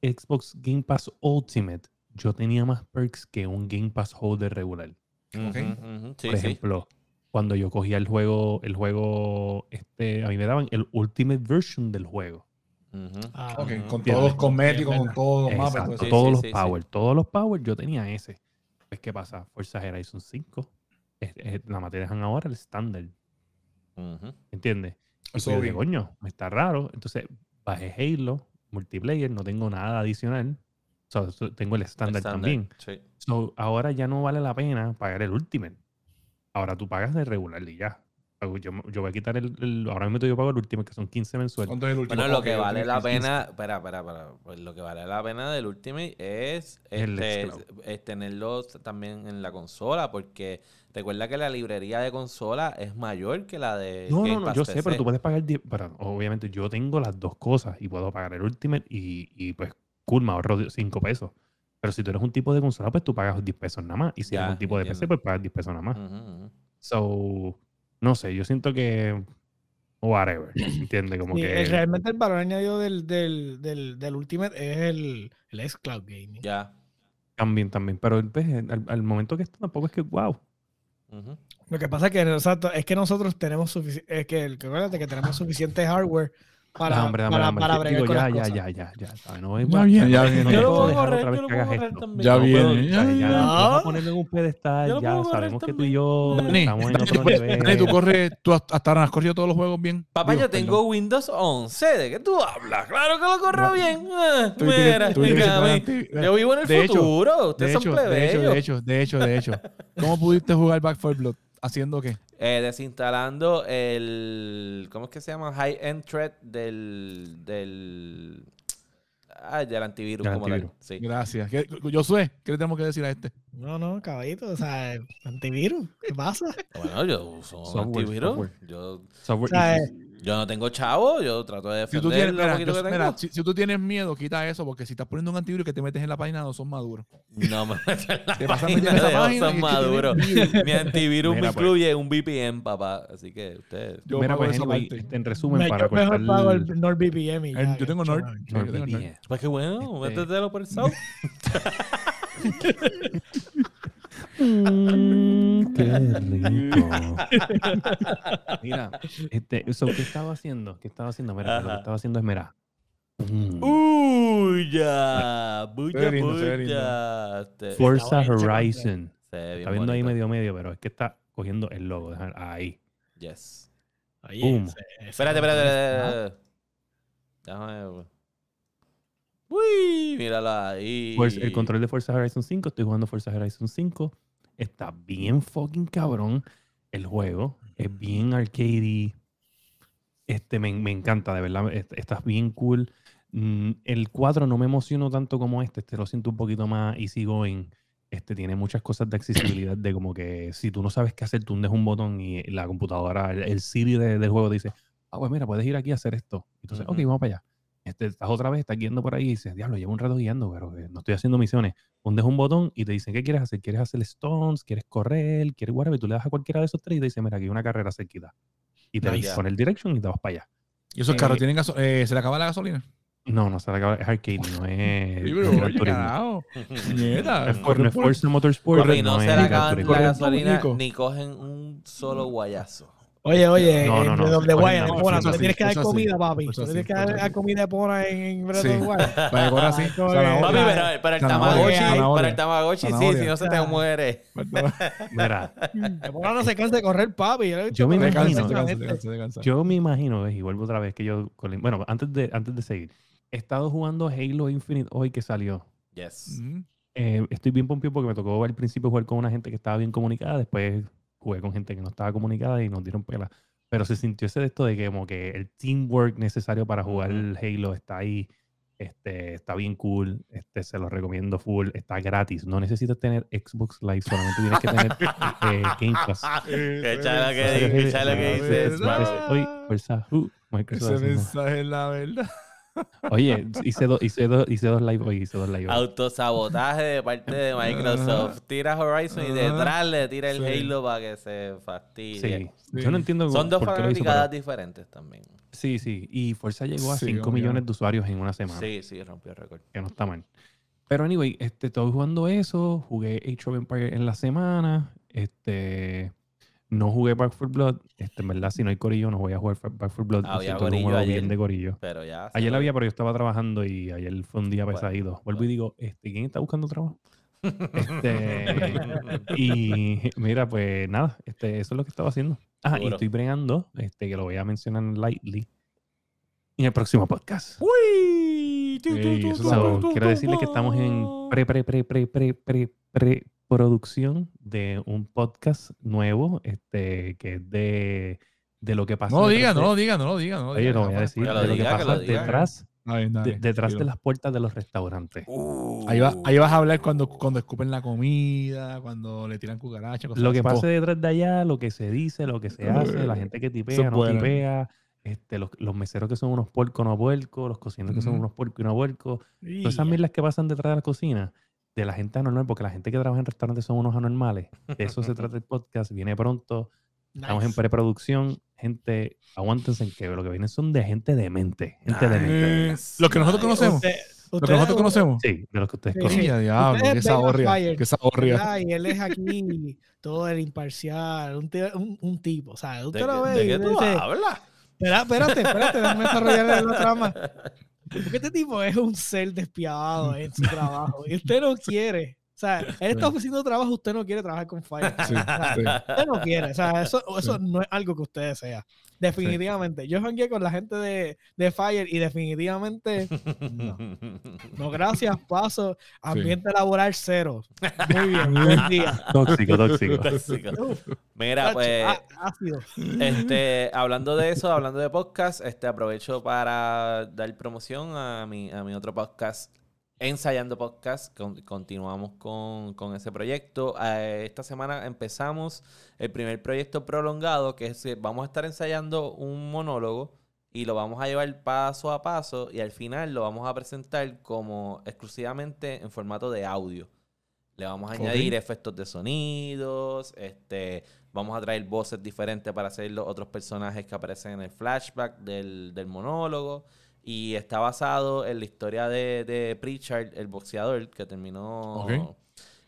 Xbox Game Pass Ultimate, yo tenía más perks que un Game Pass holder regular. Ujú, Ok. ujú, Sí, Por sí. ejemplo, cuando yo cogía el juego, el juego, este, a mí me daban el Ultimate version del juego. Ah, Ok, Ujú. con todos los cosméticos, con todos los mapas. Exacto. Sí, todos sí, los sí, sí. power, todos los power yo tenía ese. Pues qué pasa, Forza Horizon 5, es- es- la materia dejan ahora el estándar. ¿entiendes? Y Eso pues yo dije, coño, me está raro. Entonces bajé Halo, multiplayer, no tengo nada adicional. So, so, tengo el estándar también. Sí. So, ahora ya no vale la pena pagar el Ultimate. Ahora tú pagas de regular y ya. Yo, yo voy a quitar el, el- Ahora mismo yo pago el Ultimate, que son 15 mensuales. ¿Cuánto es el último? Bueno, lo que vale la pena, espera, espera, espera, pues lo que vale la pena del Ultimate es, este, es tenerlo también en la consola, porque recuerda que la librería de consola es mayor que la de No, Game no, no, Pass yo sé, pero tú puedes pagar. 10 pero obviamente yo tengo las dos cosas y puedo pagar el Ultimate y, y pues, cool, me ahorro 5 pesos. Pero si tú eres un tipo de consola, pues tú pagas 10 pesos nada más. Y si Ya, eres un tipo de PC, pues pagas 10 pesos nada más. So, no sé, yo siento que. Whatever. ¿Entiendes? Como Sí, que. el- realmente el valor añadido del, del, del, del Ultimate es el, el xCloud Gaming. Ya. También, también. Pero pues, al, al momento que esto tampoco es que, wow. Lo que pasa es que, exacto, es que nosotros tenemos suficiente, es que, que acuérdate que tenemos suficiente hardware para, Dame hambre, dame para, hambre. para bregar digo, con ya, las ya, cosas. ya, ya, ya, ¿sabes? No voy Ya viene, ya no viene. Yo lo puedo correr, yo lo puedo correr también. Ya No viene. ¿sabes? Ya, No. Vamos a ponerlo en un Yo pedestal, lo ya sabemos que tú y yo estamos en otro tú- nivel. Tú corres, tú hasta ahora has corrido todos los juegos bien. Papá, yo tengo. Windows 11. ¿De qué tú hablas? Claro que lo corro No. bien. Ah, mira, Yo vivo en el futuro. Ustedes De son hecho, de hecho, plebeyos. de hecho, de hecho, de hecho. ¿Cómo pudiste jugar Back 4 Blood? ¿Haciendo qué? Eh, desinstalando el. ¿Cómo es que se llama? High End Thread del. del. Ah, del antivirus Del como tal. antivirus. Sí. Gracias. ¿Qué, Josué, ¿qué le tenemos que decir a este? No, no, caballito, o sea, antivirus, ¿qué pasa? Bueno, yo uso Software, antivirus. software. Yo, Software O sea, issues. Yo no tengo chavo. Yo trato de Si tú defender tienes, lo mira, poquito Jos- que mira, tengo. si, si tú tienes miedo, quita eso, porque si estás poniendo un antivirus que te metes en la página, no son maduros. No me meto en la Te página en es que Maduros. Mi antivirus Mira, me pues. incluye un VPN, papá. Así que ustedes. Yo Mira, pues, parte. este, en resumen, me- para yo mejor cortar pago el- NordVPN y ya. Yo tengo Nord. yo tengo Nord. NordVPN. Pues qué bueno, Este- métetelo por el South. Mm, qué rico. Mira, Este, eso, ¿qué estaba haciendo? ¿Qué estaba haciendo? Mira, lo que estaba haciendo es, mira. Mm. Uy, ya. Bulla, Se ve lindo, se ve bulla. Este, Forza Horizon. Está viendo ahí medio medio, pero es que está cogiendo el logo. Ahí. Yes. Ese Espérate, espérate, espérate. Déjame ver. Uy, míralo ahí. El control de Forza Horizon 5, estoy jugando Forza Horizon 5. Está bien fucking cabrón el juego. Es bien arcade. Este, me, me encanta, de verdad. est- Está bien cool. Mm, El 4 no me emocionó tanto como este. Este lo siento un poquito más easygoing. Este tiene muchas cosas de accesibilidad, de como que si tú no sabes qué hacer, tú hundes un botón y la computadora, el, el Siri de- del juego dice, ah, pues mira, puedes ir aquí a hacer esto. Entonces, ok, Ujú. vamos para allá. Este, estás otra vez, estás guiando por ahí y dices, diablo, llevo un rato guiando, pero eh, no estoy haciendo misiones. Hundes un botón y te dicen, ¿qué quieres hacer? ¿Quieres hacer stones? ¿Quieres correr? ¿Quieres whatever? Y tú le das a cualquiera de esos tres y te dice, mira, aquí hay una carrera cerquita. Y te Nice. pone el direction y te vas para allá. ¿y esos Eh, carros tienen gaso- eh, ¿Se le acaba la gasolina? No, no se le acaba, es arcade, no es, Sí, no es Forza Motorsport, no no se le acaban la gasolina ni cogen un solo guayazo. Oye, oye, No, no, no, Breath of se the cogen Wild, nada en más, Pona, eso tú le sí, tienes que dar comida, papi. eso Tú le sí, tienes que dar comida de Pona en, Breath of Wild. Para. Papi, pero el. Tamagotchi, para el Tamagotchi, sí, si no se te muere. Mira, no se cansa de correr, papi. Yo me Te imagino- te te te yo me imagino, ves, y vuelvo otra vez que yo, bueno, antes de, antes de seguir, he estado jugando Halo Infinite hoy que salió. Yes. Eh, estoy bien pompido porque me tocó al principio jugar con una gente que estaba bien comunicada, después jugué con gente que no estaba comunicada y nos dieron pela. Pero se sintió ese de esto de que como que el teamwork necesario para jugar Ujú. Halo está ahí. Este, está bien cool, este, se lo recomiendo full, está gratis, no necesitas tener Xbox Live, solamente tienes que tener eh, Game Pass. Que dice. Hoy, uh, Microsoft Ese mensaje es la verdad. Oye, hice, dos hice, dos hice dos live hoy, hice dos live hoy. Autosabotaje de parte de Microsoft. Tira Horizon y detrás le tira el Sí. Halo para que se fastidie. Sí. Yo no entiendo Son dos pero- diferentes también. Sí, sí. Y Forza llegó a Sí, 5 obvio. millones de usuarios en una semana. Sí, sí, rompió el récord. Que no está mal. Pero anyway, este, estoy jugando eso. Jugué Age of Empires en la semana. Este. No jugué Back 4 Blood. Este, en verdad, si no hay corillo, no voy a jugar Back 4 Blood. Había un corillo juego ayer. bien de corillo. Pero ya. se Ayer lo- había, pero yo estaba trabajando y ayer fue un día Bueno, pesadito. Vuelvo y digo, este, ¿quién está buscando trabajo? Este, y mira, pues nada, este, eso es lo que estaba haciendo. Ah, y estoy bregando, este, que lo voy a mencionar lightly en el próximo podcast. Uy, So, quiero tu, decirle que estamos en pre, pre, pre, pre, pre, pre, pre producción de un podcast nuevo, este, que es de, de lo que pasa. No lo diga, de- no lo diga, no lo diga. No lo Oye, diga, lo voy a Rafa. decir, Que lo de lo que diga, que pasa detrás, detrás de las puertas de los restaurantes. Uh. Ahí, va- ahí vas a hablar cuando, cuando escupen la comida, cuando le tiran cucarachas. cosas Lo que pasa detrás de allá, lo que se dice, lo que se hace, la gente que tipea, no bueno. tipea, este, los, los meseros que son unos puercos, no puercos, los cocineros que son unos puercos y no puercos, todas esas mierdas que pasan detrás de la cocina, de la gente anormal, porque la gente que trabaja en restaurantes son unos anormales. De eso se trata el podcast, viene pronto, estamos en Nice. preproducción, gente, aguántense que lo que vienen son de gente demente, gente demente. Eh, Los que nosotros conocemos. Usted- Lo que nosotros conocemos. Sí, de los que ustedes Sí, conocen. sí. Diablo, Ustedes qué saborria. Qué saborria. Y él es aquí todo el imparcial, un, un, un tipo. O sea, usted ¿De, lo ve de qué tú dice, hablas? Espera, espérate, espérate, déjame desarrollar la trama. Porque este tipo es un ser despiadado en su trabajo y usted no quiere. O sea, él está ofreciendo trabajo, usted no quiere trabajar con Fire. Sí, O sea, sí. Usted no quiere. O sea, eso, eso no es algo que usted desea. Definitivamente. Yo jangué con la gente de, de Fire y definitivamente no. No, gracias, paso. Ambiente laboral cero. Muy bien, buen día. Tóxico, tóxico. Tóxico. Mira, Tacho, pues, ácido. este, hablando de eso, hablando de podcast, este, aprovecho para dar promoción a mi, a mi otro podcast, Ensayando Podcast. Con- continuamos con, con ese proyecto. Eh, esta semana empezamos el primer proyecto prolongado, que es que vamos a estar ensayando un monólogo y lo vamos a llevar paso a paso y al final lo vamos a presentar como exclusivamente en formato de audio. Le vamos a añadir efectos de sonidos, este, vamos a traer voces diferentes para hacer los otros personajes que aparecen en el flashback del, del monólogo. Y está basado en la historia de, de Pritchard, el boxeador, que terminó. Ok.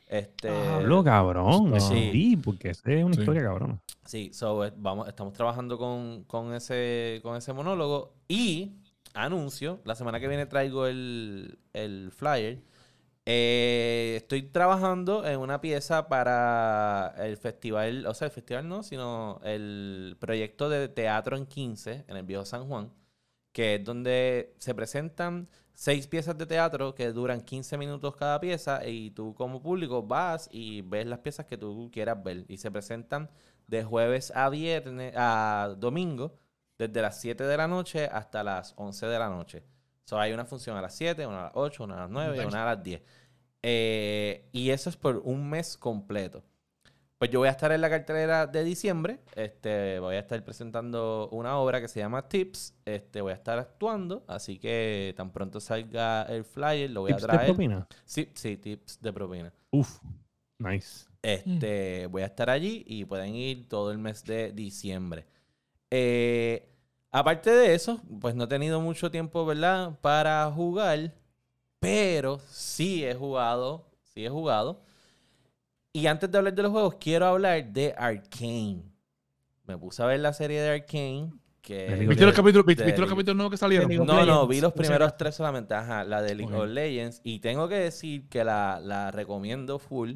Este. Hablo cabrón. Sí. Sí, porque esa es una Sí. historia cabrona. Sí, so, eh, vamos, estamos trabajando con, con ese, con ese monólogo. Y anuncio, la semana que viene traigo el, el flyer. Eh, estoy trabajando en una pieza para el festival, o sea, el festival no, sino el proyecto de teatro en 15 en el Viejo San Juan, que es donde se presentan seis piezas de teatro que duran 15 minutos cada pieza y tú como público vas y ves las piezas que tú quieras ver y se presentan de jueves a viernes a domingo desde las 7 de la noche hasta las 11 de la noche. So, hay una función a las 7, una a las 8, una a las 9 y una a las 10. Eh, y eso es por un mes completo. Pues yo voy a estar en la cartelera de diciembre. Este, voy a estar presentando una obra que se llama Tips. Este, voy a estar actuando. Así que tan pronto salga el flyer, lo voy ¿Tips a de traer. propina? Sí, sí, tips de propina. Uf, nice. Este, voy a estar allí y pueden ir todo el mes de diciembre. Eh, aparte de eso, pues no he tenido mucho tiempo, ¿verdad? Para jugar, pero sí he jugado, sí he jugado. Y antes de hablar de los juegos, quiero hablar de Arcane. Me puse a ver la serie de Arcane. Que ¿Viste los capítulos, viste, de viste los capítulos nuevos que salieron? No, no, vi los primeros tres solamente. Ajá, la de League of Legends. Y tengo que decir que la, la recomiendo full.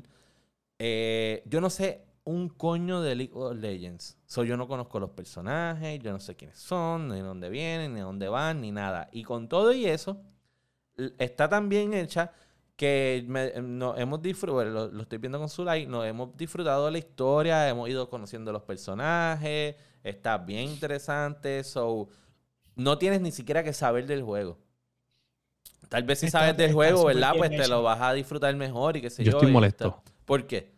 Eh, yo no sé un coño de League of Legends. So, yo no conozco los personajes, yo no sé quiénes son, ni de dónde vienen, ni de dónde van, ni nada. Y con todo y eso, está tan bien hecha que me- no, hemos disfrutado, lo, lo estoy viendo con su like, nos hemos disfrutado de la historia, hemos ido conociendo los personajes, está bien interesante, so no tienes ni siquiera que saber del juego. Tal vez si Está- sabes del juego, ¿verdad? Pues te hecho. lo vas a disfrutar mejor y qué sé Yo yo. estoy molesto. está- ¿Por qué?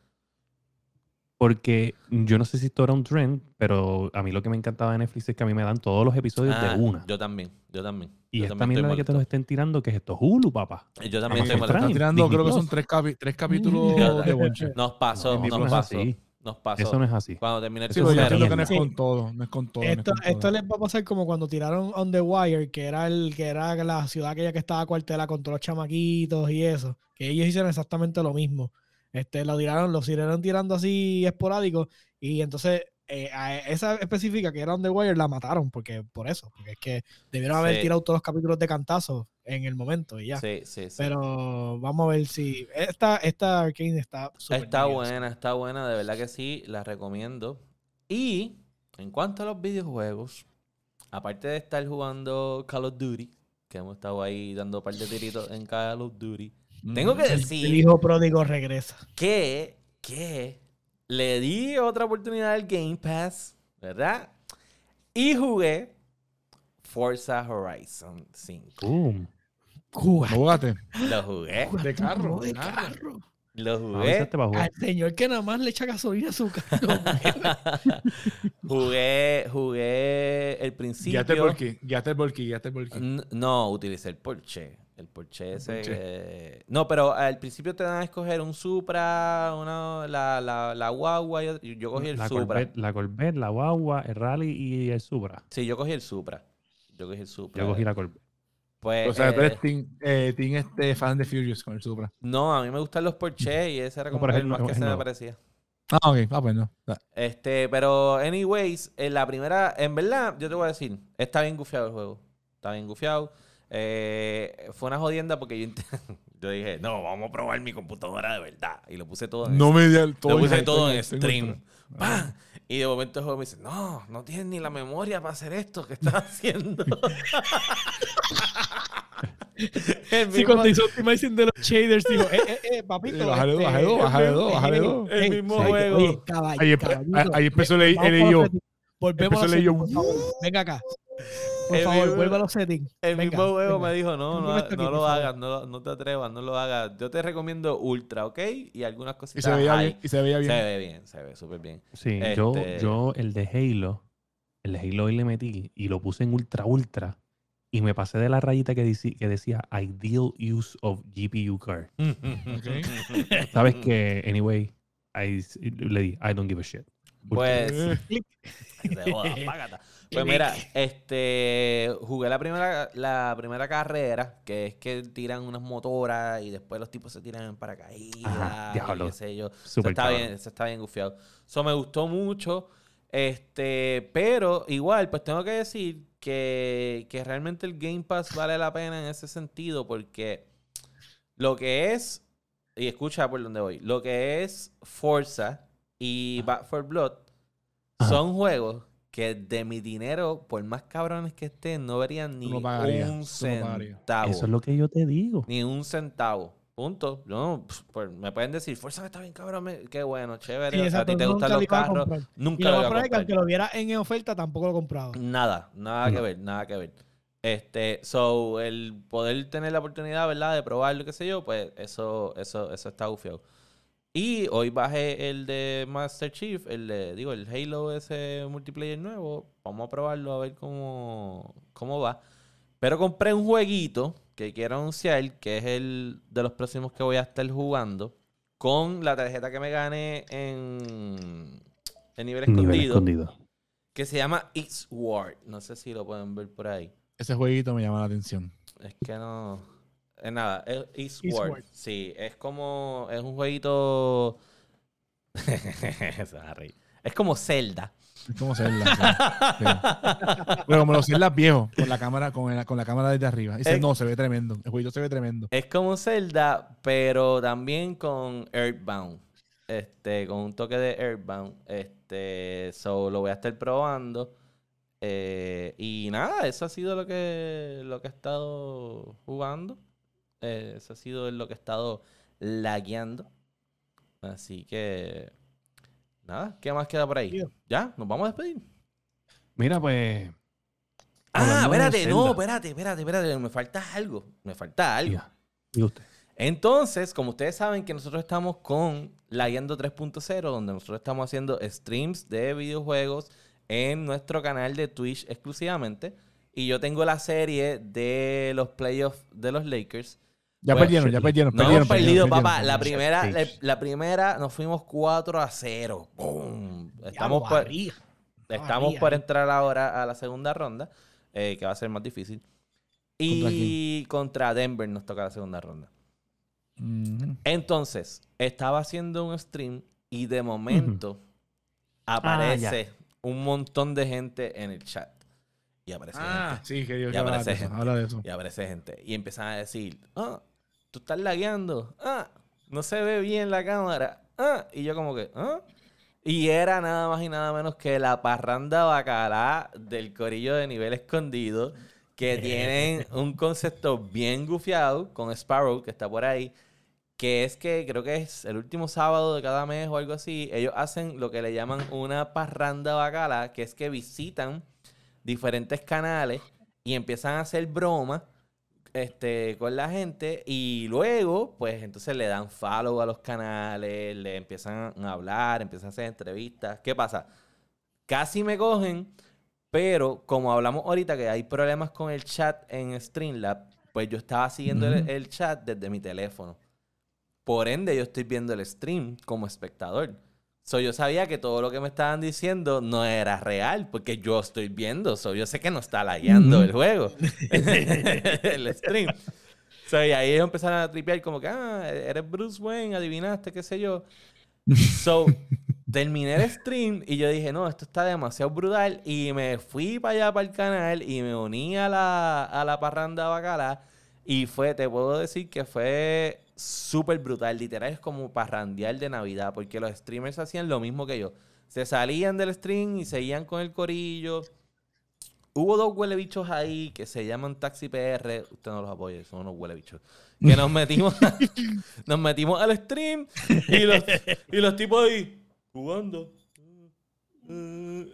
Porque yo no sé si esto era un trend, pero a mí lo que me encantaba de Netflix es que a mí me dan todos los episodios Ah, de una. Yo también, yo también. y yo esta también mierda de que te los estén tirando, que es esto? Hulu, papá. Yo también Amazon estoy. Están tirando, Disney creo que son tres, capi- tres capítulos de. Nos pasó, Disney nos pasó. así. Nos pasó. Eso no es así. Cuando termine el Sí, yo entiendo que no es con todo, no es con todo. no es Esto, con esto todo. les va a pasar como cuando tiraron On the Wire, que era el que era la ciudad aquella que estaba cuartela con todos los chamaquitos y eso. Que ellos hicieron exactamente lo mismo. Este, lo tiraron, lo siguieron tirando así esporádico. Y entonces, eh, a esa específica que era On the Wire la mataron, porque por eso. Porque es que debieron haber Sí. tirado todos los capítulos de cantazo en el momento y ya. Sí, sí, sí. Pero vamos a ver si. Esta, esta Arcane está súper Está nítido. buena, está buena, de verdad que sí, la recomiendo. Y en cuanto a los videojuegos, aparte de estar jugando Call of Duty, que hemos estado ahí dando un par de tiritos en Call of Duty, tengo que El- El decir hijo pródigo regresa. que, que le di otra oportunidad al Game Pass, ¿verdad? Y jugué Forza Horizon 5. Boom. Juga. ¿No jugaste? Lo jugué, De carro, de de carro. Lo A jugué. veces te va a jugar. Al señor que nada más le echa gasolina a su carro. jugué, jugué el principio. Guiaste el volky, guiaste el volky, guiaste el volky. No, utilicé el Porsche. El Porsche ese. Porsche. eh, No, pero al principio te dan a escoger un Supra, una, la, la, la guagua. Yo, yo cogí el la, Supra. Corvette, la Corvette, la Guagua, el Rally y el Supra. Sí, yo cogí el Supra. Yo cogí el Supra. Yo cogí la Corvette. Pues, O sea, tú eh, eres team, eh, team este fan de Furious con el Supra. no, a mí me gustan los Porsche y ese era No, como que es el más que se me parecía. Ah, ok. Ah, pues no. Ah, Este, pero, anyways, en la primera, en verdad, yo te voy a decir, está bien gufiado el juego. Está bien gufiado. Eh, fue una jodienda porque yo, yo dije, no, vamos a probar mi computadora de verdad. Y lo puse todo en No me di el lo puse todo en stream. ¡Pam! Y de momento el juego me dice, no, no tienes ni la memoria para hacer esto que estás haciendo. El Sí, mismo- cuando hizo optimizing de los shaders, dijo, eh, eh, eh, papito. Sí, bájale dos, este, bájale dos, eh, bájale eh, dos, eh, bájale eh, dos. El eh, mismo oye, juego. Oye, caball- Ahí ahí empezó el- yo. Volvemos a yo. favor. Venga acá. Por El favor, mismo- vuelve a los settings. El Venga, mismo juego venga. me dijo, no, no, aquí, no lo hagas, no, no te atrevas, no lo hagas. Yo te recomiendo Ultra, ¿ok? Y algunas Y cositas se veía high. bien. Y se veía Se bien. ve bien, se ve súper bien. Sí, yo, Este- yo el de Halo, el de Halo hoy le metí y lo puse en ultra ultra y me pasé de la rayita que, decía ideal use of GPU card. Sabes que, anyway, I le di I don't give a shit. Pues, Eh, se. Pues mira, este jugué la primera, la primera carrera, que es que tiran unas motoras y después los tipos se tiran en paracaídas. Ajá, diablo. qué sé yo. Eso Super está cabrón. bien, eso está bien gufiado. Eso me gustó mucho. Este, pero igual, pues tengo que decir que, que realmente el Game Pass vale la pena en ese sentido, porque lo que es, y escucha por dónde voy, lo que es Forza y Back for Blood Ajá. son juegos que de mi dinero, por más cabrones que estén, no verían ni no un no centavo. Eso es lo que yo te digo. Ni un centavo. Punto. No, pf, pues, me pueden decir, Fuerza está bien cabrón. Qué bueno, chévere. Sí, a exacto, ti te gustan nunca los a carros. Nunca Y lo lo voy a es que comprar. aunque lo viera en oferta, tampoco lo compraba. Nada, nada que ver, nada que ver. Este, so, el poder tener la oportunidad, ¿verdad? De probarlo, qué sé yo, pues eso, eso, eso está gufiado. Y hoy bajé el de Master Chief, el de, digo, el Halo ese multiplayer nuevo. Vamos a probarlo a ver cómo, cómo va. Pero compré un jueguito que quiero anunciar, que es el de los próximos que voy a estar jugando, con la tarjeta que me gané en, en nivel Nivel escondido escondido. que se llama It's Ward. No sé si lo pueden ver por ahí. Ese jueguito me llama la atención. Es que no. Es nada, es It's It's Ward. Ward. Sí, es como. Es un jueguito. Se va a reír. Es como Zelda. Es como Zelda. sí. Pero como los Zelda viejos, con la cámara, con la, con la cámara desde arriba. Ese Eh. no, se ve tremendo. El jueguito se ve tremendo. Es como Zelda, pero también con Earthbound. Este, con un toque de Earthbound. Este, so lo voy a estar probando. Eh, y nada, eso ha sido lo que, lo que he estado jugando. Eh, eso ha sido lo que he estado lagueando. Así que. Nada, ¿qué más queda por ahí? ¿Ya? ¿Nos vamos a despedir? Mira, pues. Ah, espérate, no, espérate, espérate, espérate. Me falta algo. Me falta algo. Diga usted. Entonces, como ustedes saben que nosotros estamos con Laguiando 3.0, donde nosotros estamos haciendo streams de videojuegos en nuestro canal de Twitch exclusivamente. Y yo tengo la serie de los playoffs de los Lakers. Ya Bueno, perdieron, ya perdieron. No perdieron, hemos perdido, perdieron, papá. perdieron. La primera, la, la primera nos fuimos 4 a 0. ¡Bum! Estamos, por, estamos por entrar ahora a la segunda ronda, eh, que va a ser más difícil. Y contra Denver nos toca la segunda ronda. Entonces, estaba haciendo un stream y de momento aparece un montón de gente en el chat. Y aparece Ah, gente. sí, que Dios Y aparece de eso. gente. Habla de eso. Y aparece gente. Y empiezan a decir, ah, tú estás lagueando. Ah, no se ve bien la cámara. Ah, y yo como que, ah. Y era nada más y nada menos que la parranda bacalá del corillo de nivel escondido, que tienen un concepto bien gufiado con Sparrow, que está por ahí, que es que creo que es el último sábado de cada mes o algo así, ellos hacen lo que le llaman una parranda bacala, que es que visitan diferentes canales y empiezan a hacer bromas este, con la gente y luego, pues entonces le dan follow a los canales, le empiezan a hablar, empiezan a hacer entrevistas. ¿Qué pasa? Casi me cogen, pero como hablamos ahorita que hay problemas con el chat en Streamlab, pues yo estaba siguiendo el, el chat desde mi teléfono. Por ende, yo estoy viendo el stream como espectador. So, yo sabía que todo lo que me estaban diciendo no era real, porque yo estoy viendo. So, yo sé que no está lagueando el juego, el stream. So, y ahí ellos empezaron a tripear como que, ah, eres Bruce Wayne, adivinaste, qué sé yo. So, terminé el stream y yo dije, no, esto está demasiado brutal. Y me fui para allá, para el canal, y me uní a la, a la parranda bacala. Y fue, te puedo decir que fue súper brutal. Literal, es como parrandear de Navidad, porque los streamers hacían lo mismo que yo. Se salían del stream y seguían con el corillo. Hubo dos huele bichos ahí que se llaman Taxi PR. Usted no los apoya, son unos huele bichos. Que nos metimos, nos metimos al stream y los, y los tipos ahí jugando.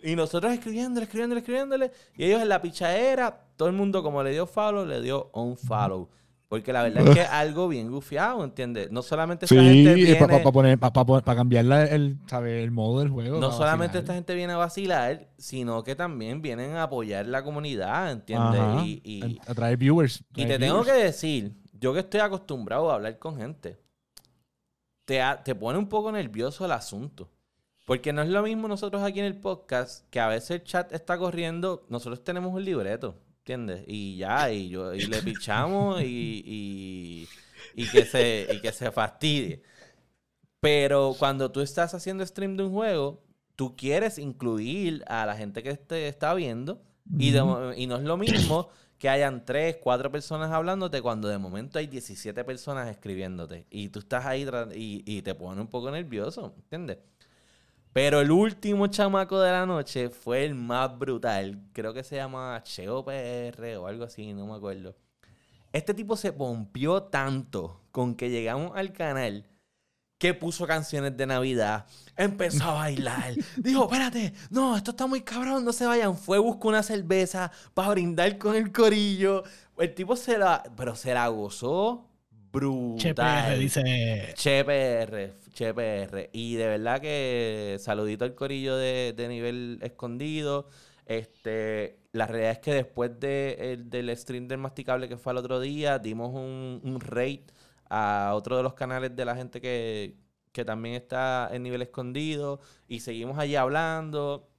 Y nosotros escribiéndole, escribiéndole, escribiéndole. Y ellos en la pichadera, todo el mundo como le dio follow, le dio un follow. Porque la verdad es que es algo bien gufiado, ¿entiendes? No solamente esta gente Sí, viene, para cambiar la- el, ¿sabe? el modo del juego. no solamente vacilar. esta gente viene a vacilar, sino que también vienen a apoyar la comunidad, ¿entiendes? Ajá, Y, y- a, a traer viewers. y te tengo que decir, yo que estoy acostumbrado a hablar con gente, te, te pone un poco nervioso el asunto. Porque no es lo mismo nosotros aquí en el podcast, que a veces el chat está corriendo, nosotros tenemos un libreto, ¿entiendes? Y ya, y, yo, y le pichamos y, y, y que se, y que se fastidie. Pero cuando tú estás haciendo stream de un juego, tú quieres incluir a la gente que te está viendo y, de y no es lo mismo que hayan tres, cuatro personas hablándote cuando de momento hay 17 personas escribiéndote y tú estás ahí y, y te pone un poco nervioso, ¿entiendes? Pero el último chamaco de la noche fue el más brutal. Creo que se llama Cheo PR o algo así, no me acuerdo. Este tipo se pompió tanto con que llegamos al canal que puso canciones de Navidad, empezó a bailar, dijo, espérate, no, esto está muy cabrón, no se vayan, fue, buscó una cerveza para brindar con el corillo, el tipo se la, pero se la gozó brutal. Che PR dice. Che PR, Che PR. Y de verdad que saludito al corillo de, de nivel escondido. Este, la realidad es que después de, el- del stream del masticable que fue el otro día, dimos un, un rate a otro de los canales de la gente que, que también está en nivel escondido. Y seguimos allí hablando.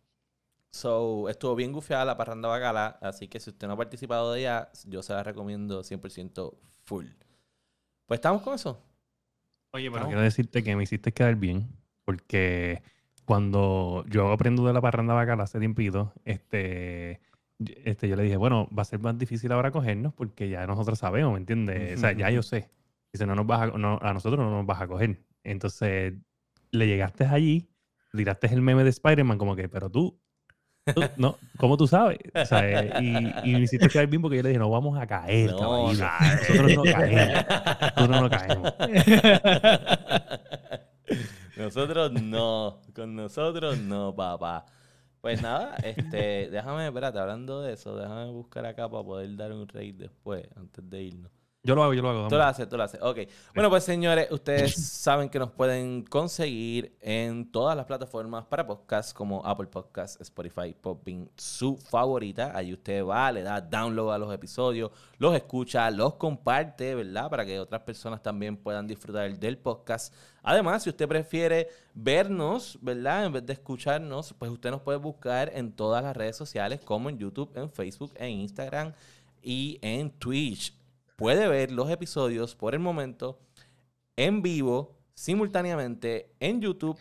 So, estuvo bien gufiada la parranda bacala. Así que si usted no ha participado de ella, yo se la recomiendo 100% full. Pues estamos con eso. Oye, pero quiero decirte que me hiciste quedar bien, porque cuando yo aprendo de la parranda bacala hace tiempito, este, este, yo le dije, bueno, va a ser más difícil ahora cogernos porque ya nosotros sabemos, ¿me entiendes? O sea, ya yo sé. Dice, no nos vas a, no, a nosotros no nos vas a coger. Entonces, le llegaste allí, tiraste el meme de Spider-Man como que, pero tú, no, ¿cómo tú sabes? O sea, eh, y, y me hiciste quedar bien porque yo le dije, no vamos a caer, No, caer. Nosotros no caemos. Nosotros no caemos. nosotros no, con nosotros no, papá. Pues nada, este, déjame, espérate, hablando de eso, déjame buscar acá para poder dar un rate después, antes de irnos. Yo lo hago, yo lo hago. Tú lo haces, tú lo haces. Ok. Bueno, pues señores, ustedes saben que nos pueden conseguir en todas las plataformas para podcast como Apple Podcasts, Spotify, Podbean, su favorita. Ahí usted va, le da download a los episodios, los escucha, los comparte, ¿verdad? Para que otras personas también puedan disfrutar del podcast. Además, si usted prefiere vernos, ¿verdad? En vez de escucharnos, pues usted nos puede buscar en todas las redes sociales como en YouTube, en Facebook, en Instagram y en Twitch puede ver los episodios por el momento en vivo, simultáneamente en YouTube,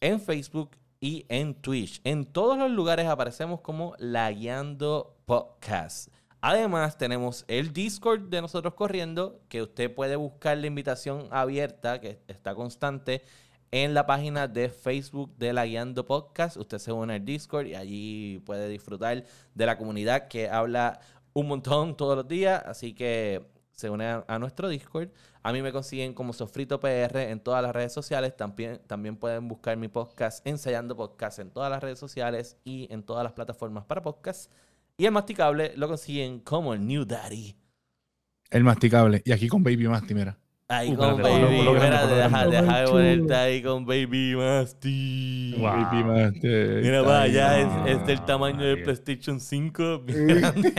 en Facebook y en Twitch. En todos los lugares aparecemos como La Guiando Podcast. Además, tenemos el Discord de nosotros corriendo, que usted puede buscar la invitación abierta, que está constante, en la página de Facebook de La Guiando Podcast. Usted se une al Discord y allí puede disfrutar de la comunidad que habla un montón todos los días, así que se une a, nuestro Discord. A mí me consiguen como Sofrito PR en todas las redes sociales. También, también pueden buscar mi podcast Ensayando Podcast en todas las redes sociales y en todas las plataformas para podcast. Y el masticable lo consiguen como el New Daddy. El masticable. Y aquí con Baby Masti, mira. Ahí Uh, con Baby. ponlo deja, deja de ponerte ahí con Baby Masti. Wow. Baby Masti. Mira, ya Ah, es, es del tamaño del. PlayStation 5. bien grande.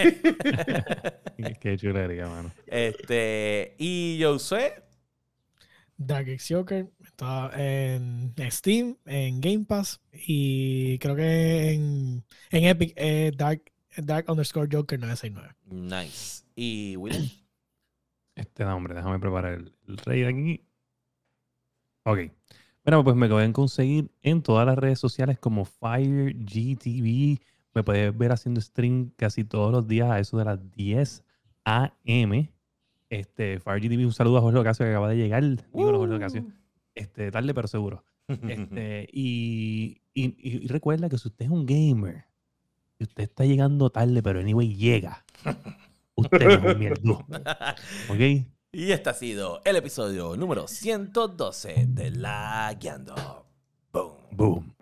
Qué- chulería, mano. este, y yo sé, Dark X Joker está en Steam, en Game Pass y creo que en, en Epic eh, Dark, Dark underscore Joker 969. nice. Y William. Este, no, hombre, déjame preparar el, el rey de aquí. Ok. Bueno, pues me pueden conseguir en todas las redes sociales como FireGTV. Me puedes ver haciendo stream casi todos los días a eso de las 10 a.m. Este, FireGTV, un saludo a Jorge Ocasio que acaba de llegar. Dímelo, Jorge Ocasio. Este, tarde pero seguro. Este, y, y- y recuerda que si usted es un gamer y usted está llegando tarde, pero anyway llega, usted no es un mierdo. ¿Ok? Y este ha sido el episodio número 112 de La Guiando. Boom. Boom.